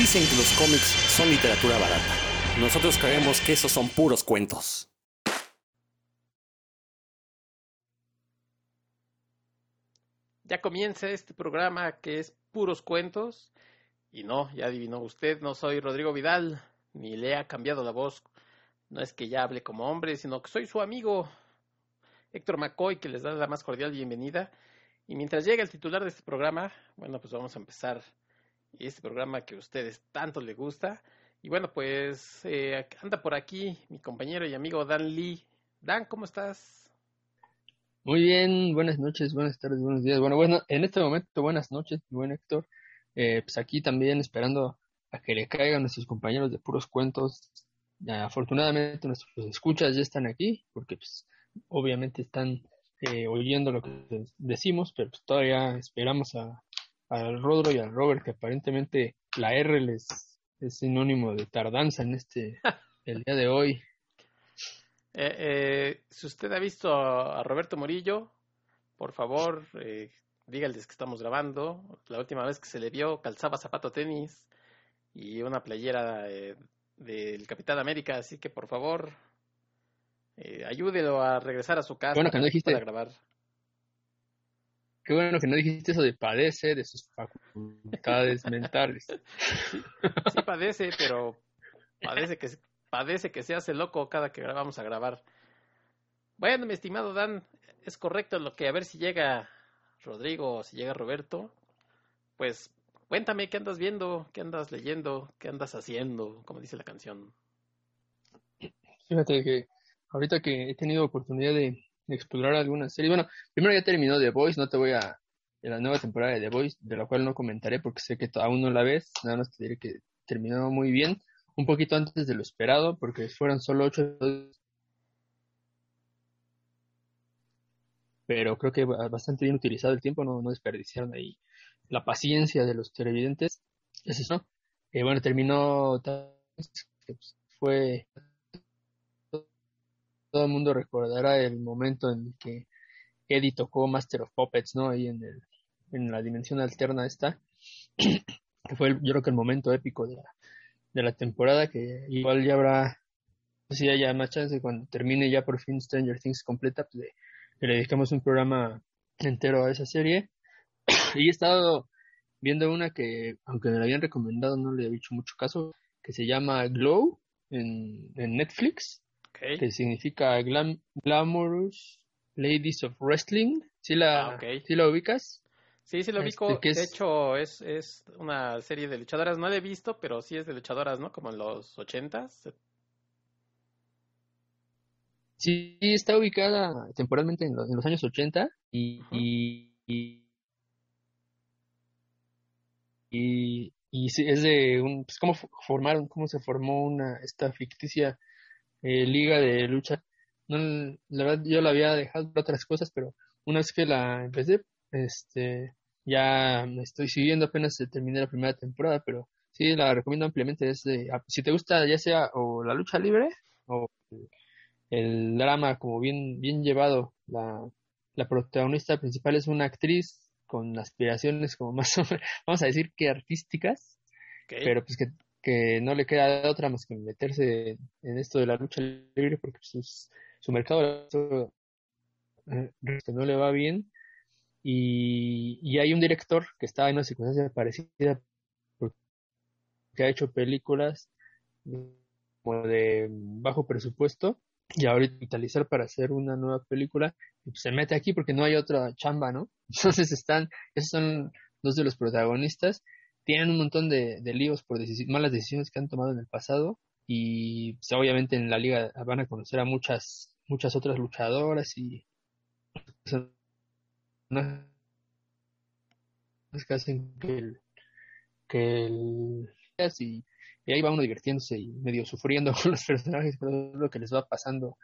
Dicen que los cómics son literatura barata. Nosotros creemos que esos son puros cuentos. Ya comienza este programa que es puros cuentos. Y no, ya adivinó usted, no soy Rodrigo Vidal, ni le ha cambiado la voz. No es que ya hable como hombre, sino que soy su amigo Héctor McCoy, que les da la más cordial bienvenida. Y mientras llega el titular de este programa, bueno, pues vamos a empezar este programa que a ustedes tanto les gusta. Y bueno, pues eh, anda por aquí mi compañero y amigo Dan Lee. Dan, ¿cómo estás? Muy bien, buenas noches, buenas tardes, buenos días. Bueno, bueno, en este momento buenas noches, buen Héctor. Eh, pues aquí también esperando a que le caigan nuestros compañeros de puros cuentos. afortunadamente nuestros escuchas ya están aquí, porque pues obviamente están eh, oyendo lo que decimos, pero pues todavía esperamos a, al Rodro y al Robert, que aparentemente la R les es sinónimo de tardanza en este, el día de hoy. Eh, eh, si usted ha visto a Roberto Morillo, por favor, eh, dígales que estamos grabando. La última vez que se le vio calzaba zapato tenis y una playera eh, del Capitán América, así que por favor, ayúdelo a regresar a su casa bueno, que no dijiste, para grabar. Qué bueno que no dijiste eso de padece de sus facultades mentales. Sí, padece, pero padece que, padece que se hace loco cada que vamos a grabar. Bueno, mi estimado Dan, es correcto lo que a ver si llega Rodrigo o si llega Roberto. Pues cuéntame qué andas viendo, qué andas leyendo, qué andas haciendo, como dice la canción. Fíjate que ahorita que he tenido oportunidad de, explorar alguna serie. Bueno, primero ya terminó The Voice, no te voy a... En la nueva temporada de The Voice, de la cual no comentaré porque sé que aún no la ves, nada más te diré que terminó muy bien, un poquito antes de lo esperado, porque fueron solo ocho pero creo que bastante bien utilizado el tiempo, no, no desperdiciaron ahí la paciencia de los televidentes. Es eso. Eh, bueno, terminó, pues, fue todo el mundo recordará el momento en que Eddie tocó Master of Puppets, ¿no? Ahí en, el, en la dimensión alterna esta, que fue yo creo que el momento épico de la, de la temporada, que igual ya habrá, si haya más chance cuando termine ya por fin Stranger Things completa, pues le dedicamos un programa entero a esa serie. y he estado viendo una que, aunque me la habían recomendado, no le he dicho mucho caso, que se llama Glow en, en Netflix que significa Glamorous Ladies of Wrestling. ¿Sí la, ah, okay. la ubicas? Sí, sí lo ubico. Este, de hecho, es, es una serie de luchadoras. No la he visto, pero sí es de luchadoras, ¿no? Como en los ochentas. Sí, está ubicada temporalmente en los, en los años 80 y, y, y, y, es de un, pues cómo formaron, cómo se formó una, esta ficticia eh, liga de lucha. No, la verdad yo la había dejado por otras cosas, pero una vez que la empecé, este, ya me estoy siguiendo, apenas terminé la primera temporada, pero sí la recomiendo ampliamente. Es ah, si te gusta ya sea o la lucha libre o el drama como bien, bien llevado, la, la protagonista principal es una actriz con aspiraciones como más o menos, vamos a decir que artísticas, pero pues que que no le queda otra más que meterse en esto de la lucha libre porque pues, su mercado eh, no le va bien y, y, hay un director que está en una circunstancia parecida que ha hecho películas como de bajo presupuesto y ahorita utilizar para hacer una nueva película y pues se mete aquí porque no hay otra chamba, ¿no? Entonces están, esos son dos de los protagonistas tienen un montón de, líos por malas decisiones que han tomado en el pasado y pues, obviamente en la liga van a conocer a muchas muchas otras luchadoras y que hacen que el, que y, ahí va uno divirtiéndose y medio sufriendo con los personajes por lo que les va pasando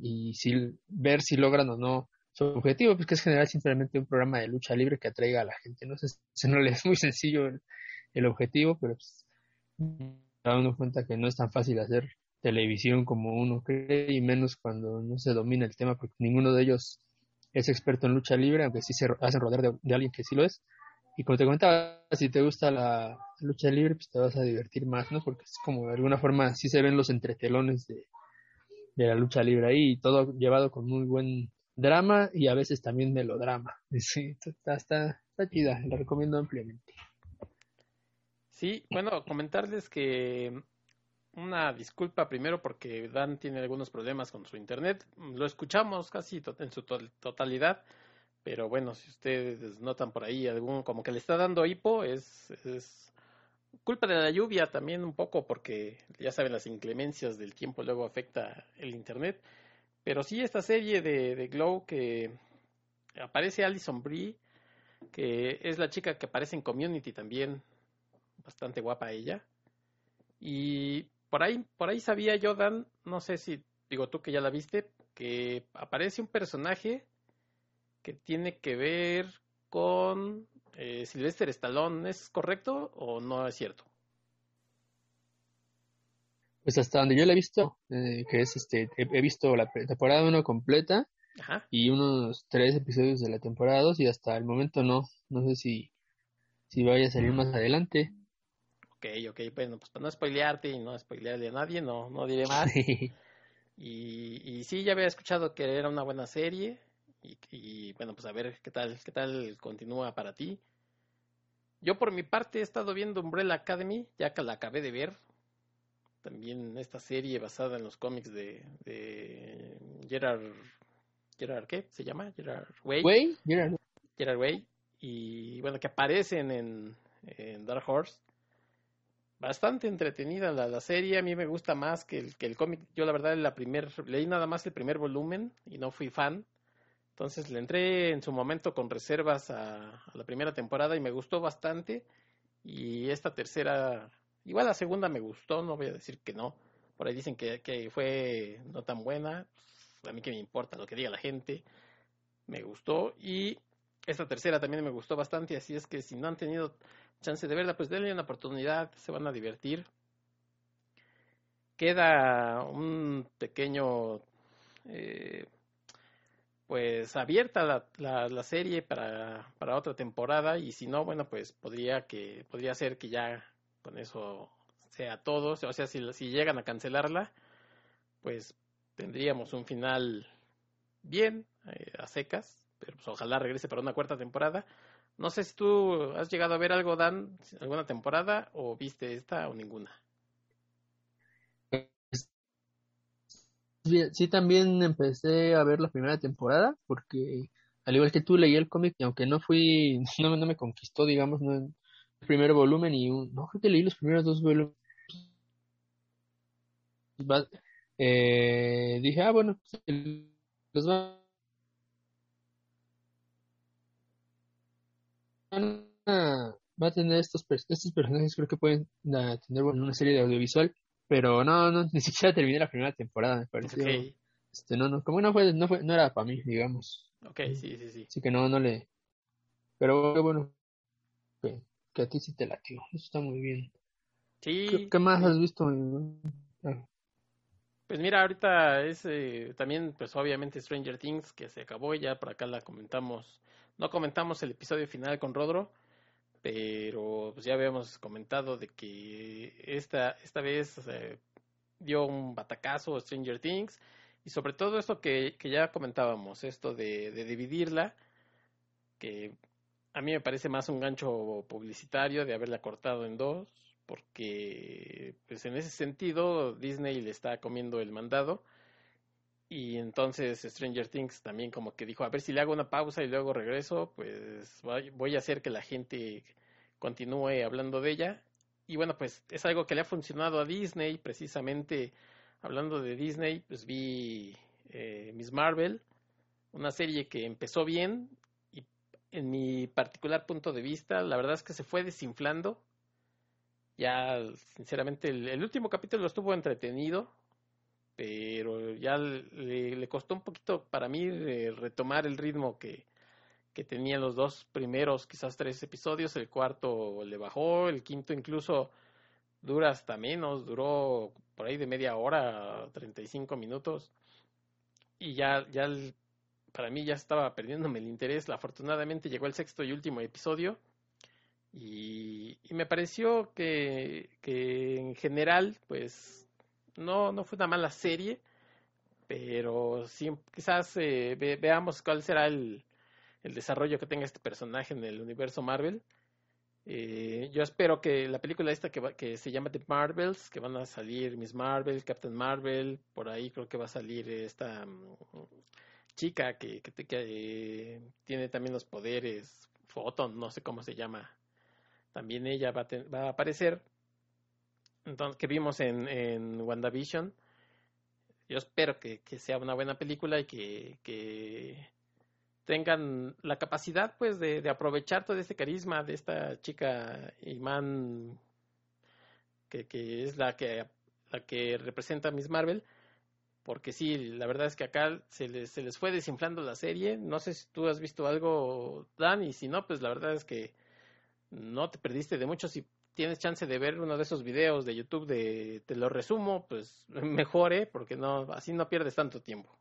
y si ver si logran o no su objetivo, pues que es generar simplemente un programa de lucha libre que atraiga a la gente, ¿no? sé se no le es muy sencillo el, objetivo, pero pues da uno cuenta que no es tan fácil hacer televisión como uno cree y menos cuando no se domina el tema porque ninguno de ellos es experto en lucha libre, aunque sí se hacen rodar de, alguien que sí lo es. y como te comentaba, si te gusta la lucha libre, pues te vas a divertir más, ¿no? Porque es como de alguna forma sí se ven los entretelones de, de la lucha libre ahí, y todo llevado con muy buen drama y a veces también melodrama. Sí, está, está, está chida, la recomiendo ampliamente. Sí, bueno, comentarles que una disculpa primero porque Dan tiene algunos problemas con su internet. Lo escuchamos casi en su totalidad, pero bueno, si ustedes notan por ahí algún como que le está dando hipo, es, es culpa de la lluvia también un poco porque ya saben las inclemencias del tiempo luego afecta el internet. Pero sí esta serie de, de Glow que aparece Alison Brie, que es la chica que aparece en Community también, bastante guapa ella. Y por ahí, por ahí sabía yo, Dan, no sé si, digo tú que ya la viste, que aparece un personaje que tiene que ver con eh, Sylvester Stallone. ¿Es correcto o no es cierto? Pues hasta donde yo la he visto, eh, que es este, he, visto la temporada 1 completa y unos tres episodios de la temporada 2 y hasta el momento no, no sé si, si vaya a salir más adelante. Ok, ok, bueno, pues para no spoilearte y no spoilearle a nadie, no, no diré más. y, y sí, ya había escuchado que era una buena serie y, y, bueno, pues a ver qué tal, qué tal continúa para ti. Yo por mi parte he estado viendo Umbrella Academy, ya que la acabé de ver. También esta serie basada en los cómics de, de Gerard, Gerard, ¿qué se llama? Gerard Way. Way, Gerard. Gerard Way. Y bueno, que aparecen en, en Dark Horse bastante entretenida la, la, serie. A mí me gusta más que el, que el cómic. Yo, la verdad, la primer, leí nada más el primer volumen y no fui fan. Entonces le entré en su momento con reservas a, la primera temporada y me gustó bastante. Y esta tercera, igual la segunda me gustó, no voy a decir que no. Por ahí dicen que, que fue no tan buena. A mí que me importa lo que diga la gente. Me gustó. Y esta tercera también me gustó bastante. Así es que si no han tenido chance de verla, pues denle una oportunidad, se van a divertir. Queda un pequeño, eh, pues abierta la, la, serie para, para, otra temporada y si no, bueno, pues podría que podría ser que ya con eso sea todo. O sea, si, si llegan a cancelarla, pues tendríamos un final bien, eh, a secas, pero pues ojalá regrese para una cuarta temporada. No sé si tú has llegado a ver algo, Dan, alguna temporada, o viste esta o ninguna. Sí, también empecé a ver la primera temporada, porque al igual que tú leí el cómic, y aunque no fui, no, no me conquistó, digamos, no primer volumen y un, no creo que leí los primeros dos volúmenes. Eh, dije, ah, bueno, los va va a tener estos, estos personajes, creo que pueden tener una serie de audiovisual, pero no, no, ni siquiera terminé la primera temporada, me pareció. Este, no, no, como no fue, no fue, no era para mí, digamos. Ok, sí, sí, sí. Así que no, no le. Pero bueno, que a ti sí te latió, eso está muy bien. Sí. ¿Qué, más has visto? Pues mira, ahorita es eh, también, pues obviamente Stranger Things, que se acabó, ya por acá la comentamos no comentamos el episodio final con Rodro, pero pues ya habíamos comentado de que esta, esta vez eh, dio un batacazo a Stranger Things y sobre todo esto que, que ya comentábamos, esto de, de, dividirla, que a mí me parece más un gancho publicitario de haberla cortado en dos, porque pues en ese sentido Disney le está comiendo el mandado y entonces Stranger Things también como que dijo, a ver si le hago una pausa y luego regreso, pues voy a hacer que la gente continúe hablando de ella. Y bueno, pues es algo que le ha funcionado a Disney, precisamente hablando de Disney, pues vi eh, Miss Marvel, una serie que empezó bien en mi particular punto de vista, la verdad es que se fue desinflando. Ya, sinceramente, el último capítulo estuvo entretenido, pero ya le, costó un poquito para mí retomar el ritmo que, que tenían los dos primeros, quizás tres episodios, el cuarto le bajó, el quinto incluso dura hasta menos, duró por ahí de media hora, 35 minutos, y ya, ya para mí ya estaba perdiéndome el interés, afortunadamente llegó el sexto y último episodio, Y, me pareció que, que en general, pues, no, no fue una mala serie, pero sí, quizás eh, ve- veamos cuál será el, el desarrollo que tenga este personaje en el universo Marvel. Eh, yo espero que la película esta que, va- que se llama The Marvels, que van a salir Miss Marvel, Captain Marvel, por ahí creo que va a salir esta mm, chica que, que, que, tiene también los poderes, Photon, no sé cómo se llama. También ella va a, va a aparecer. Entonces, que vimos en, en WandaVision. Yo espero que, que sea una buena película y que, que tengan la capacidad pues de, de aprovechar todo este carisma de esta chica Iman que, que es la que la que representa a Miss Marvel porque sí, la verdad es que acá se les, se les fue desinflando la serie. No sé si tú has visto algo, Dan, y si no, pues la verdad es que no te perdiste de mucho. Si tienes chance de ver uno de esos videos de YouTube de te lo resumo, pues mejor, ¿eh? Porque no, así no pierdes tanto tiempo.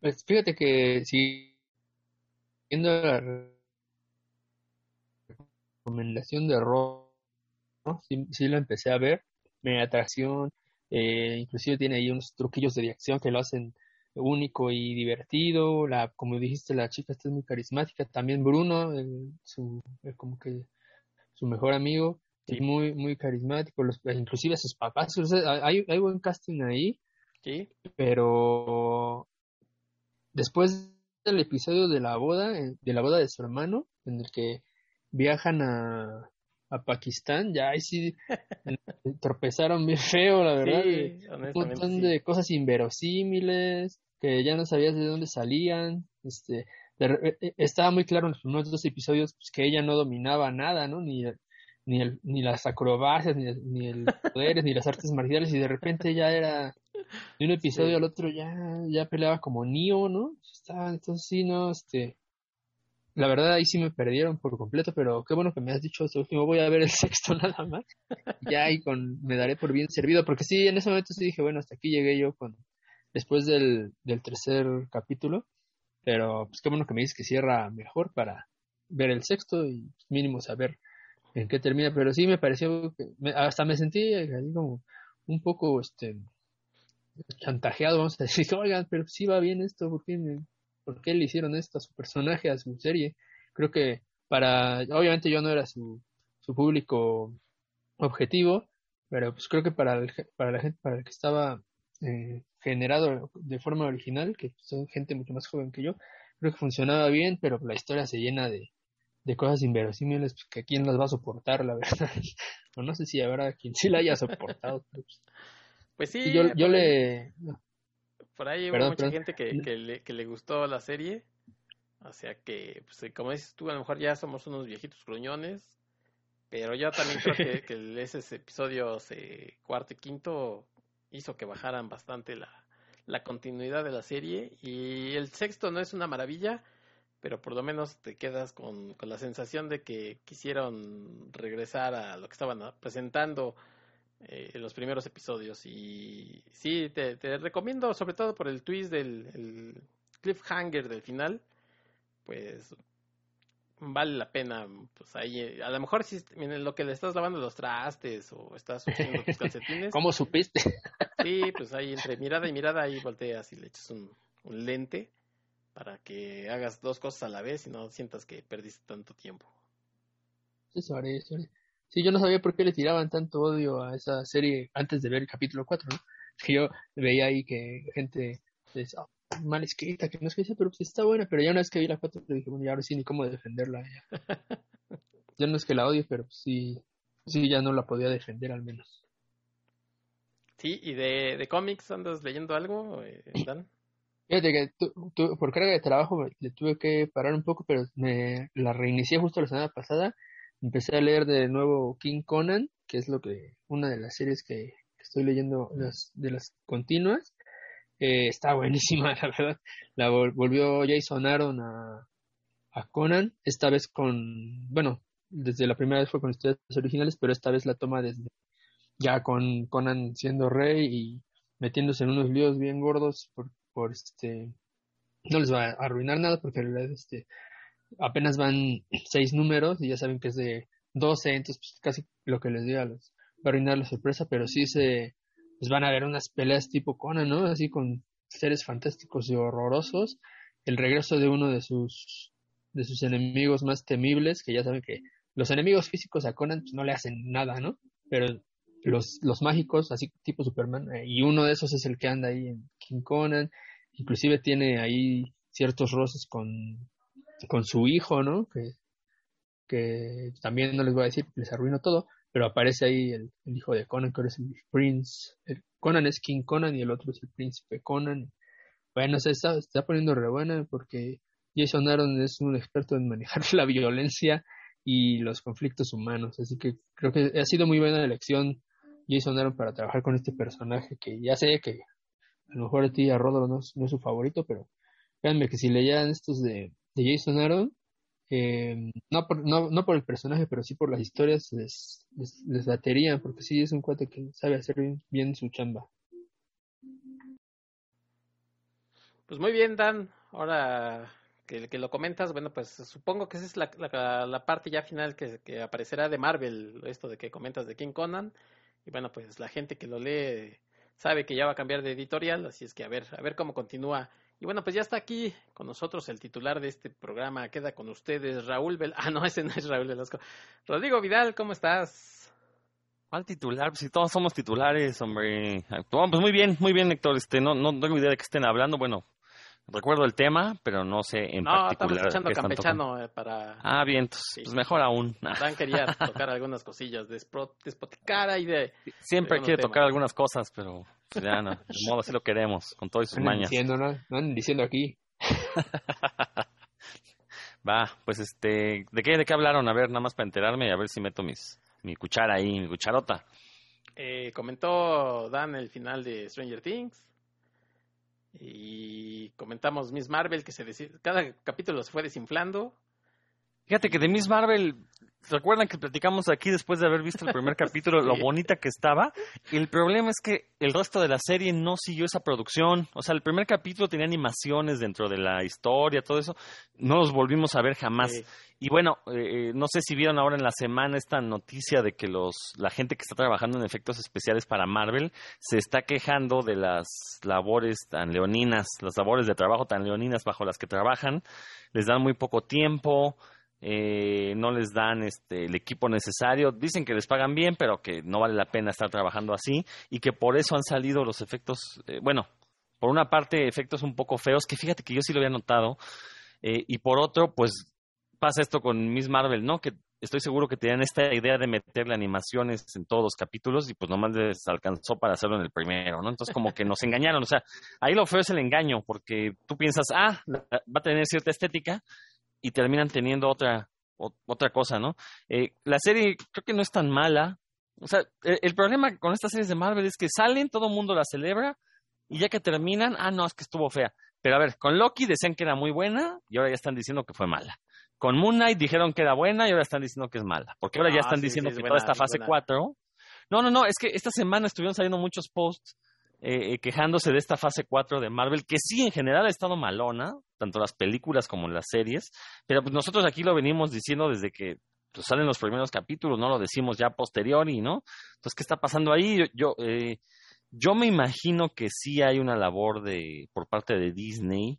Pues fíjate que siguiendo la recomendación de Ro, ¿no? sí, sí lo empecé a ver, me atracción, eh, inclusive tiene ahí unos truquillos de acción que lo hacen único y divertido, la, como dijiste, la chica está muy carismática, también Bruno, el- su, el como que su mejor amigo, es Sí. muy, muy carismático, los, inclusive sus papás, o sea, hay, hay buen casting ahí, ¿Sí? pero después del episodio de la boda, eh, de la boda de su hermano, en el que viajan a, a Pakistán, ya ahí sí eh, tropezaron bien feo, la verdad, Sí, un montón sí. de cosas inverosímiles, que ya no sabías de dónde salían, este, de re- eh, estaba muy claro en los primeros dos episodios pues, que ella no dominaba nada, ¿no? Ni, ni, el, ni las acrobacias, ni, ni el poderes, ni las artes marciales, y de repente ya era de un episodio Sí. al otro ya, ya peleaba como Neo, ¿no? Estaba, entonces sí, no, este, la verdad ahí sí me perdieron por completo, pero qué bueno que me has dicho esto último, voy a ver el sexto nada más, ya ahí con, me daré por bien servido, porque sí, en ese momento sí dije, bueno, hasta aquí llegué yo con, después del, del tercer capítulo, pero pues qué bueno que me dices que cierra mejor para ver el sexto y mínimo saber en qué termina, pero sí me pareció que me- hasta me sentí así como un poco este chantajeado, vamos a decir, oigan, pero sí va bien esto, ¿por qué, me- por qué le hicieron esto a su personaje, a su serie? Creo que para, obviamente yo no era su, su público objetivo, pero pues creo que para el, para la gente, para el que estaba eh, generado de forma original, que son gente mucho más joven que yo, creo que funcionaba bien, pero la historia se llena de, de cosas inverosímiles pues, que quién las va a soportar, la verdad. o no sé si habrá quien sí la haya soportado. pues, Pues sí, y yo, ahí- le... Por ahí hubo mucha perdón. gente que, que, le, que le gustó la serie. O sea que, pues, como dices tú, a lo mejor ya somos unos viejitos gruñones. Pero yo también creo que, que esos episodios eh, cuarto y quinto hizo que bajaran bastante la, la continuidad de la serie. Y el sexto no es una maravilla, pero por lo menos te quedas con, con la sensación de que quisieron regresar a lo que estaban ah, presentando eh, en los primeros episodios. Y sí, te, te recomiendo, sobre todo por el twist del el cliffhanger del final, pues vale la pena. Pues ahí, a lo mejor si en lo que le estás lavando los trastes o estás subiendo tus calcetines, ¿Cómo supiste? sí, pues ahí entre mirada y mirada ahí volteas y le echas un, un lente para que hagas dos cosas a la vez y no sientas que perdiste tanto tiempo. Eso haré, eso haré. Sí, yo no sabía por qué le tiraban tanto odio a esa serie antes de ver el capítulo 4, ¿no? Que yo veía ahí que gente decía, "Ah, mal escrita, que no es que sea, pero pues está buena, pero ya una vez que vi la 4 le dije, bueno, ya ahora sí ni cómo defenderla. Ya, Ya no es que la odie, pero pues sí, sí ya no la podía defender al menos. Sí, y de, de cómics, ¿andas leyendo algo, eh, Dan? Fíjate que tu- tu- por carga de trabajo le tuve que parar un poco, pero me la reinicié justo la semana pasada. Empecé a leer de nuevo King Conan, que es lo que una de las series que, que estoy leyendo las, de las continuas. Eh, está buenísima, la verdad. La vol- volvió Jason Aaron a, a Conan, esta vez con, bueno, desde la primera vez fue con historias originales, pero esta vez la toma desde ya con Conan siendo rey y metiéndose en unos líos bien gordos por, por este no les va a arruinar nada porque en realidad este apenas van seis números y ya saben que es de 12, entonces pues, casi lo que les diga los va a arruinar la sorpresa, pero sí se pues van a ver unas peleas tipo Conan, ¿no? Así con seres fantásticos y horrorosos, el regreso de uno de sus de sus enemigos más temibles, que ya saben que los enemigos físicos a Conan pues, no le hacen nada, ¿no? Pero los, los mágicos, así tipo Superman, eh, y uno de esos es el que anda ahí en King Conan, inclusive tiene ahí ciertos roces con, con su hijo, ¿no? Que, que también no les voy a decir, les arruino todo, pero aparece ahí el, hijo de Conan, que ahora es el Prince. Conan es King Conan y el otro es el príncipe Conan. Bueno, se está, está poniendo re buena porque Jason Aaron es un experto en manejar la violencia y los conflictos humanos, así que creo que ha sido muy buena elección Jason Aaron para trabajar con este personaje que ya sé que a lo mejor a ti a Rodro no, es su favorito, pero créanme que si leían estos de, de Jason Aaron, eh, no, por, no, no por el personaje, pero sí por las historias, les, les, porque sí es un cuate que sabe hacer bien, su chamba. Pues muy bien, Dan. Ahora que, que, lo comentas, bueno, pues supongo que esa es la, la, la parte ya final que, que, aparecerá de Marvel, esto de que comentas de King Conan. Y bueno, pues la gente que lo lee sabe que ya va a cambiar de editorial, así es que a ver, a ver cómo continúa. Y bueno, pues ya está aquí con nosotros el titular de este programa, queda con ustedes Raúl Vel Ah, no, ese no es Raúl Velasco. Rodrigo Vidal, ¿cómo estás? ¿Cuál titular? Pues si todos somos titulares, hombre. Pues muy bien, muy bien, Héctor. Este, no, no tengo idea de qué estén hablando. Bueno, Recuerdo el tema, pero no sé en no, particular. No, estamos escuchando campechano eh, para... Ah, bien, entonces, pues mejor aún. Dan quería tocar algunas cosillas de despoticara y de... Siempre quiere tocar algunas cosas, pero ya no, de modo así lo queremos, con todas sus mañas. Diciendo, ¿no? Van diciendo aquí. Va, pues este, ¿de qué, ¿de qué hablaron? A ver, nada más para enterarme y a ver si meto mis, mi cuchara ahí, mi cucharota. Eh, comentó Dan el final de Stranger Things y comentamos Miss Marvel que se cada capítulo se fue desinflando. Fíjate que de Miss Marvel, ¿recuerdan que platicamos aquí después de haber visto el primer capítulo lo bonita que estaba? El problema es que el resto de la serie no siguió esa producción. O sea, el primer capítulo tenía animaciones dentro de la historia, todo eso. No los volvimos a ver jamás. Y bueno, eh, no sé si vieron ahora en la semana esta noticia de que los la gente que está trabajando en efectos especiales para Marvel se está quejando de las labores tan leoninas, las labores de trabajo tan leoninas bajo las que trabajan. Les dan muy poco tiempo, eh, no les dan este, el equipo necesario. Dicen que les pagan bien, pero que no vale la pena estar trabajando así y que por eso han salido los efectos, eh, bueno, por una parte efectos un poco feos, que fíjate que yo sí lo había notado, y por otro, pues pasa esto con Miss Marvel, ¿no? Que estoy seguro que tenían esta idea de meterle animaciones en todos los capítulos y pues nomás les alcanzó para hacerlo en el primero, ¿no? Entonces como que nos engañaron, o sea, ahí lo feo es el engaño, porque tú piensas, ah, va a tener cierta estética y terminan teniendo otra, otra cosa, ¿no? Eh, la serie creo que no es tan mala, o sea, el, el problema con estas series de Marvel es que salen, todo el mundo la celebra y ya que terminan, ah, no, es que estuvo fea. Pero a ver, con Loki decían que era muy buena y ahora ya están diciendo que fue mala. Con Moon Knight dijeron que era buena y ahora están diciendo que es mala. Porque ahora ya están diciendo que toda esta fase 4. No, no, no, es que esta semana estuvieron saliendo muchos posts eh, eh, quejándose de esta fase 4 de Marvel, que sí en general ha estado malona, tanto las películas como las series, pero pues nosotros aquí lo venimos diciendo desde que pues, salen los primeros capítulos, no lo decimos ya posteriori, ¿no? Entonces, ¿qué está pasando ahí? Yo, yo, eh, yo me imagino que sí hay una labor de por parte de Disney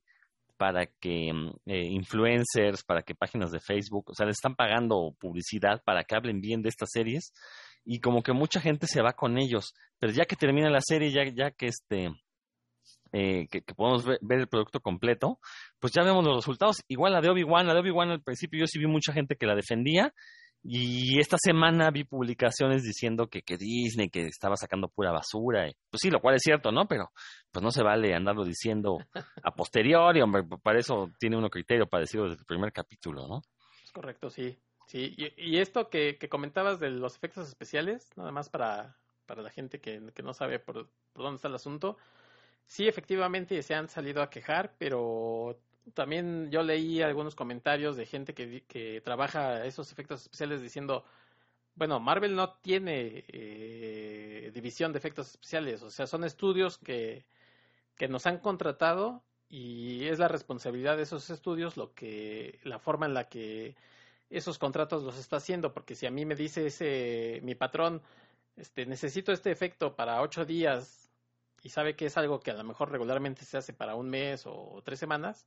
para que mm, eh, influencers, para que páginas de Facebook, o sea, le están pagando publicidad para que hablen bien de estas series y como que mucha gente se va con ellos, pero ya que termina la serie, ya, ya que este... Eh, que, podemos ver, el producto completo, pues ya vemos los resultados. Igual la de Obi-Wan, la de Obi-Wan al principio yo sí vi mucha gente que la defendía y esta semana vi publicaciones diciendo que, que Disney, que estaba sacando pura basura. Pues sí, lo cual es cierto, ¿no? Pero pues no se vale andarlo diciendo a posteriori, hombre, para eso tiene uno criterio para decirlo desde el primer capítulo, ¿no? Es correcto, sí. Sí, y, esto que, que, comentabas de los efectos especiales, nada más para, para la gente que, que no sabe por, por dónde está el asunto, sí, efectivamente se han salido a quejar, pero también yo leí algunos comentarios de gente que, que trabaja esos efectos especiales diciendo, bueno, Marvel no tiene eh, división de efectos especiales, o sea, son estudios que, que nos han contratado y es la responsabilidad de esos estudios lo que la forma en la que esos contratos los está haciendo, porque si a mí me dice ese mi patrón, este necesito este efecto para ocho días y sabe que es algo que a lo mejor regularmente se hace para un mes o tres semanas,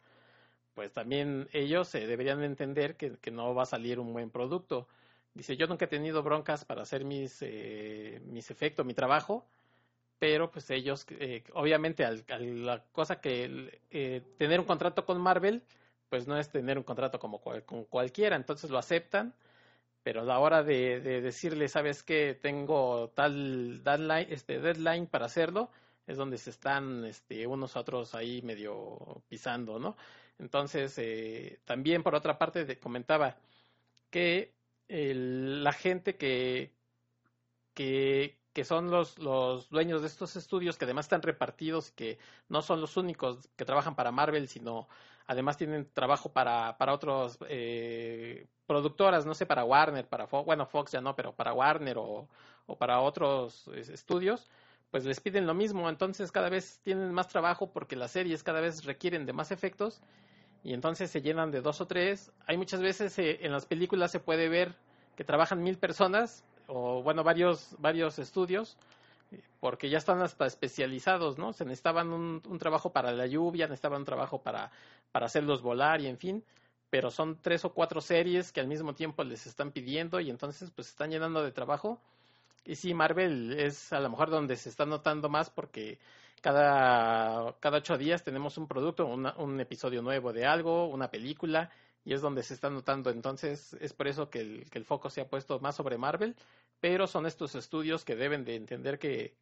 pues también ellos se deberían entender que, que, no va a salir un buen producto. Dice, yo nunca he tenido broncas para hacer mis, eh, mis efectos, mi trabajo, pero pues ellos, eh, obviamente, al, la cosa que eh, tener un contrato con Marvel, pues no es tener un contrato como con cualquiera, entonces lo aceptan, pero a la hora de, de decirle, sabes que tengo tal deadline, este deadline para hacerlo, es donde se están este, unos otros ahí medio pisando, ¿no? Entonces, eh, también por otra parte, te comentaba que la gente que, que, que son los, los dueños de estos estudios, que además están repartidos, que no son los únicos que trabajan para Marvel, sino además tienen trabajo para, para otras eh, productoras, no sé, para Warner, para Fox, bueno, Fox ya no, pero para Warner o, o para otros estudios, pues les piden lo mismo, entonces cada vez tienen más trabajo porque las series cada vez requieren de más efectos y entonces se llenan de dos o tres. Hay muchas veces eh, en las películas se puede ver que trabajan mil personas o bueno, varios, varios estudios, porque ya están hasta especializados, ¿no? Se necesitaban un, un trabajo para la lluvia, necesitaban un trabajo para, para hacerlos volar y en fin, pero son tres o cuatro series que al mismo tiempo les están pidiendo y entonces pues están llenando de trabajo. Y sí, Marvel es a lo mejor donde se está notando más porque cada, cada ocho días tenemos un producto, un episodio nuevo de algo, una película, y es donde se está notando. Entonces, es por eso que el, que el foco se ha puesto más sobre Marvel, pero son estos estudios que deben de entender que,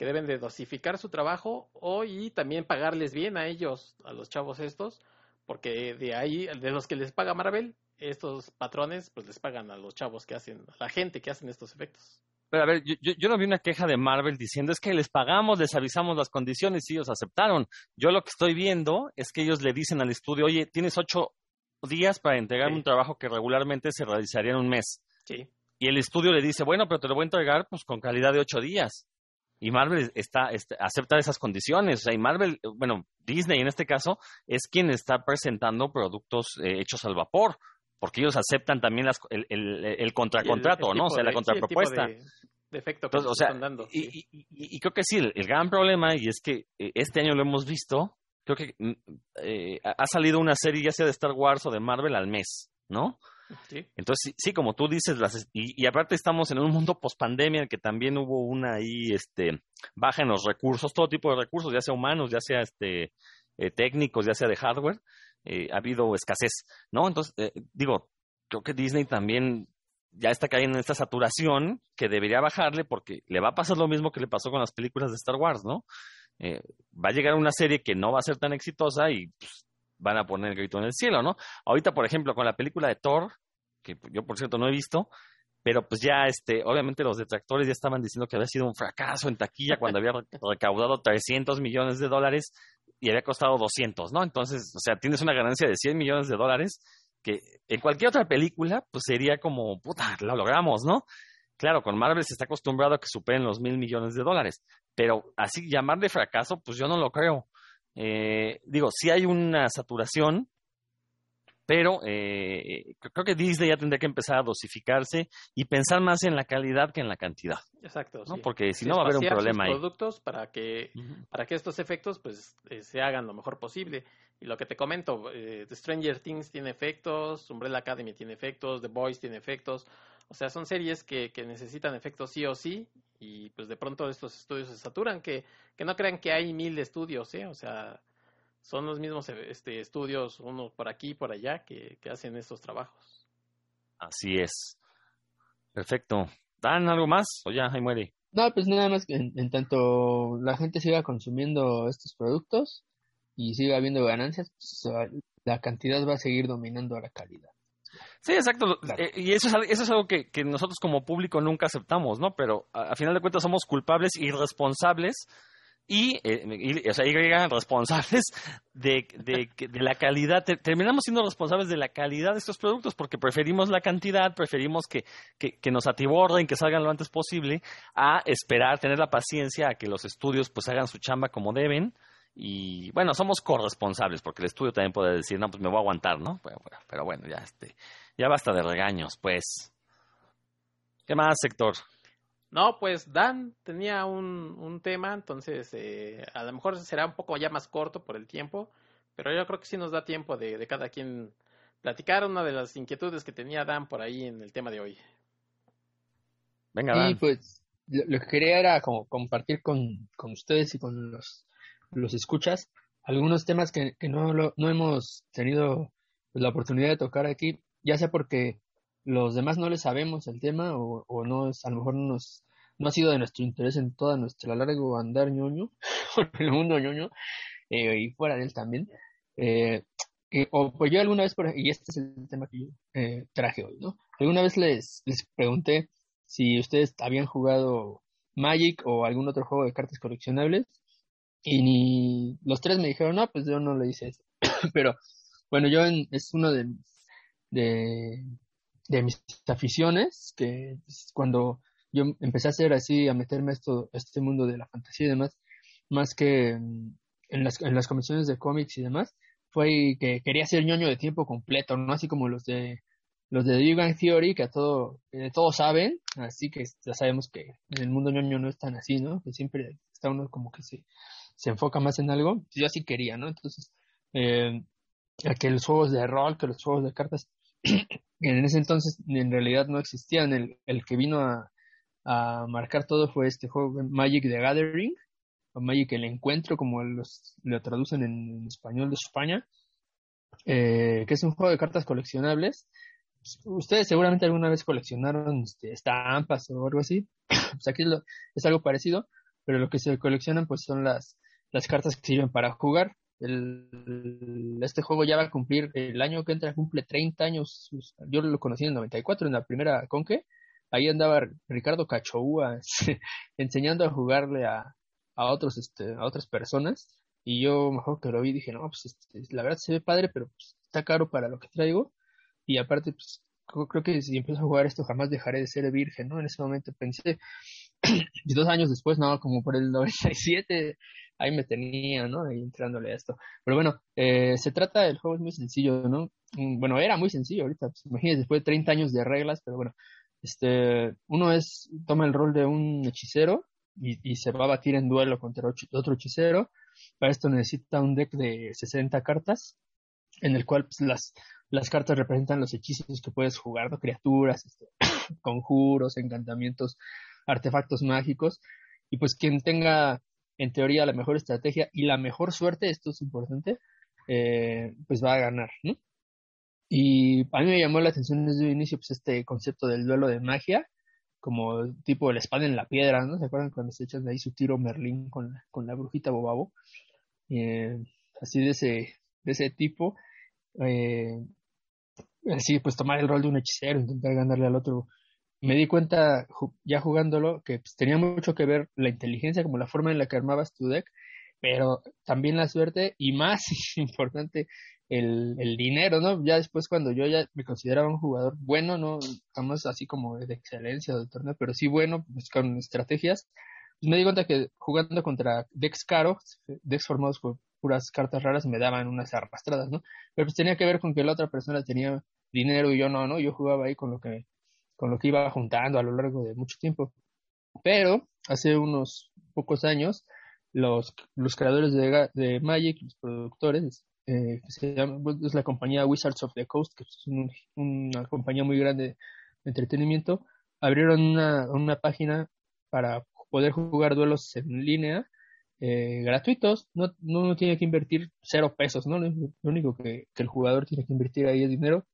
que deben de dosificar su trabajo o y también pagarles bien a ellos, a los chavos estos, porque de ahí, de los que les paga Marvel, estos patrones, pues les pagan a los chavos que hacen, a la gente que hacen estos efectos. Pero a ver, yo, yo, no vi una queja de Marvel diciendo es que les pagamos, les avisamos las condiciones y ellos aceptaron. Yo lo que estoy viendo es que ellos le dicen al estudio, oye, tienes ocho días para entregar un trabajo que regularmente se realizaría en un mes. Sí. Y el estudio le dice, bueno, pero te lo voy a entregar pues con calidad de ocho días. Y Marvel está, está, acepta esas condiciones. O sea, y Marvel, bueno, Disney en este caso, es quien está presentando productos eh, hechos al vapor porque ellos aceptan también las, el, el, el contracontrato, ¿no? O sea, la contrapropuesta. De, efecto que o sea, están dando. Y, y, y, creo que sí, el, gran problema, y es que eh, este año lo hemos visto, creo que mm, eh, ha salido una serie ya sea de Star Wars o de Marvel al mes, ¿no? Entonces, sí, como tú dices, las, y, aparte estamos en un mundo post-pandemia en que también hubo una ahí, este, baja en los recursos, todo tipo de recursos, ya sea humanos, ya sea este, eh, técnicos, ya sea de hardware eh, ha habido escasez, ¿no? Entonces, eh, digo, creo que Disney también ya está cayendo en esta saturación que debería bajarle porque le va a pasar lo mismo que le pasó con las películas de Star Wars, ¿no? Eh, va a llegar una serie que no va a ser tan exitosa y pues, van a poner el grito en el cielo, ¿no? Ahorita, por ejemplo, con la película de Thor, que yo por cierto no he visto, pero pues ya, este, obviamente los detractores ya estaban diciendo que había sido un fracaso en taquilla cuando había recaudado 300 millones de dólares y había costado 200, ¿no? Entonces, o sea, tienes una ganancia de 100 millones de dólares que en cualquier otra película, pues sería como, puta, lo logramos, ¿no? Claro, con Marvel se está acostumbrado a que superen los mil millones de dólares, pero así llamar de fracaso, pues yo no lo creo. Eh, digo, sí hay una saturación, pero eh, creo que Disney ya tendría que empezar a dosificarse y pensar más en la calidad que en la cantidad. Exacto. ¿no? Porque si no va a haber un problema ahí. productos para que, uh -huh. para que estos efectos pues eh, se hagan lo mejor posible. Y lo que te comento, eh, The Stranger Things tiene efectos, Umbrella Academy tiene efectos, The Boys tiene efectos. O sea, son series que, que necesitan efectos sí o sí y pues de pronto estos estudios se saturan. Que, que no crean que hay mil estudios, ¿eh? O sea, son los mismos este, estudios, uno por aquí y por allá, que, que, hacen estos trabajos. Así es. Perfecto. ¿Dan algo más o ya ahí muere? No, pues nada más que en, en, tanto la gente siga consumiendo estos productos y siga habiendo ganancias, pues, la cantidad va a seguir dominando a la calidad. Sí, exacto. Claro. Eh, y eso es, eso es algo que, que, nosotros como público nunca aceptamos, ¿no? Pero a, a final de cuentas somos culpables y responsables y, eh, y, o sea, Y responsables de, de, de, la calidad, terminamos siendo responsables de la calidad de estos productos porque preferimos la cantidad, preferimos que, que, que, nos atiborden, que salgan lo antes posible, a esperar, tener la paciencia a que los estudios pues hagan su chamba como deben y bueno, somos corresponsables porque el estudio también puede decir, no, pues me voy a aguantar, ¿no? Pero, pero bueno, ya este, ya basta de regaños, pues. ¿Qué más, sector? No, pues Dan tenía un, un tema, entonces eh, a lo mejor será un poco ya más corto por el tiempo, pero yo creo que sí nos da tiempo de, de cada quien platicar una de las inquietudes que tenía Dan por ahí en el tema de hoy. Venga, Dan. Y pues lo, lo que quería era como compartir con, con ustedes y con los, los escuchas algunos temas que, que no, lo, no hemos tenido la oportunidad de tocar aquí, ya sea porque los demás no les sabemos el tema o, o no es, a lo mejor no nos no ha sido de nuestro interés en toda nuestra largo andar ñoño, por el mundo ñoño, eh, y fuera de él también. Eh, o pues yo alguna vez, por, y este es el tema que yo eh, traje hoy, ¿no? Alguna vez les, les pregunté si ustedes habían jugado Magic o algún otro juego de cartas coleccionables, y ni los tres me dijeron, no, pues yo no le hice eso. Pero bueno, yo en, es uno de, de, de mis aficiones, que es cuando yo empecé a hacer así, a meterme esto, este mundo de la fantasía y demás, más que en las, en las comisiones de cómics y demás, fue que quería ser ñoño de tiempo completo, no así como los de los de Bang Theory, que a todo, que todos saben, así que ya sabemos que en el mundo ñoño no es tan así, ¿no? Que siempre está uno como que se, se enfoca más en algo. Yo así quería, ¿no? Entonces, eh, que los juegos de rol, que los juegos de cartas, en ese entonces en realidad no existían. El, el que vino a, a marcar todo fue este juego Magic the Gathering, o Magic el Encuentro, como los, lo traducen en, español de España, eh, que es un juego de cartas coleccionables. Ustedes seguramente alguna vez coleccionaron este, estampas o algo así. pues aquí es algo parecido, pero lo que se coleccionan pues son las, las cartas que sirven para jugar. El, este juego ya va a cumplir, el año que entra cumple 30 años. Yo lo conocí en el 94, en la primera Conque ahí andaba Ricardo Cachoúa enseñando a jugarle a, a otros este a otras personas y yo mejor que lo vi dije no pues este, la verdad se ve padre pero pues, está caro para lo que traigo y aparte pues creo que si empiezo a jugar esto jamás dejaré de ser virgen no en ese momento pensé y dos años después no como por el 97 ahí me tenía no ahí entrándole a esto pero bueno eh, se trata el juego es muy sencillo no mm, bueno era muy sencillo ahorita pues, imagínense después de 30 años de reglas pero bueno este, uno es, toma el rol de un hechicero y, y se va a batir en duelo contra otro hechicero. Para esto necesita un deck de 60 cartas, en el cual pues, las, las cartas representan los hechizos que puedes jugar, ¿no? criaturas, este, conjuros, encantamientos, artefactos mágicos. Y pues quien tenga, en teoría, la mejor estrategia y la mejor suerte, esto es importante, eh, pues va a ganar, ¿no? Y a mí me llamó la atención desde el inicio pues este concepto del duelo de magia, como tipo el espada en la piedra, ¿no? ¿Se acuerdan cuando se echan ahí su tiro Merlín con con la brujita Bobabo? Eh, así de ese, de ese tipo. Eh, así pues tomar el rol de un hechicero, intentar ganarle al otro. Me di cuenta ya jugándolo que pues, tenía mucho que ver la inteligencia, como la forma en la que armabas tu deck, pero también la suerte y más importante el, el dinero, ¿no? Ya después cuando yo ya me consideraba un jugador bueno, no así como de excelencia del torneo, pero sí bueno, pues con estrategias, pues me di cuenta que jugando contra decks caros, decks formados por puras cartas raras, me daban unas arrastradas, ¿no? Pero pues tenía que ver con que la otra persona tenía dinero y yo no, ¿no? Yo jugaba ahí con lo que, con lo que iba juntando a lo largo de mucho tiempo. Pero hace unos pocos años, los, los creadores de, de Magic, los productores, eh, que se llama, es la compañía Wizards of the Coast, que es un, una compañía muy grande de entretenimiento, abrieron una, una página para poder jugar duelos en línea eh, gratuitos, no, no tiene que invertir cero pesos, ¿no? Lo único que el jugador tiene que invertir ahí es dinero,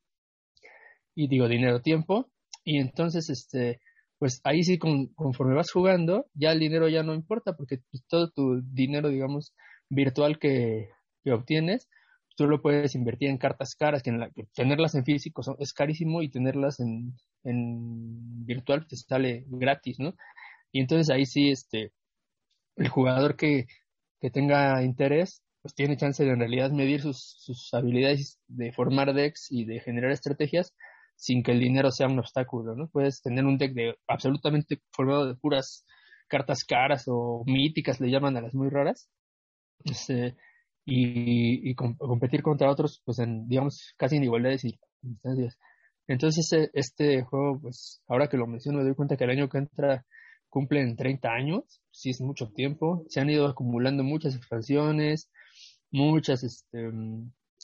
y digo dinero, tiempo, y entonces, este, pues ahí sí, con, conforme vas jugando, ya el dinero ya no importa, porque pues, todo tu dinero, digamos, virtual que, que obtienes, tú lo puedes invertir en cartas caras, que, en la, que tenerlas en físico son, es carísimo y tenerlas en, en virtual te sale gratis, ¿no? Y entonces ahí sí, este, el jugador que, que tenga interés, pues tiene chance de en realidad medir sus, sus habilidades de formar decks y de generar estrategias sin que el dinero sea un obstáculo, ¿no? Puedes tener un deck de absolutamente formado de puras cartas caras o míticas, le llaman a las muy raras, Este, y, y competir contra otros, pues en, digamos, casi en igualdad de circunstancias. Entonces, este, este juego, pues, ahora que lo menciono, me doy cuenta que el año que entra cumplen 30 años, sí es mucho tiempo, se han ido acumulando muchas expansiones, muchas este,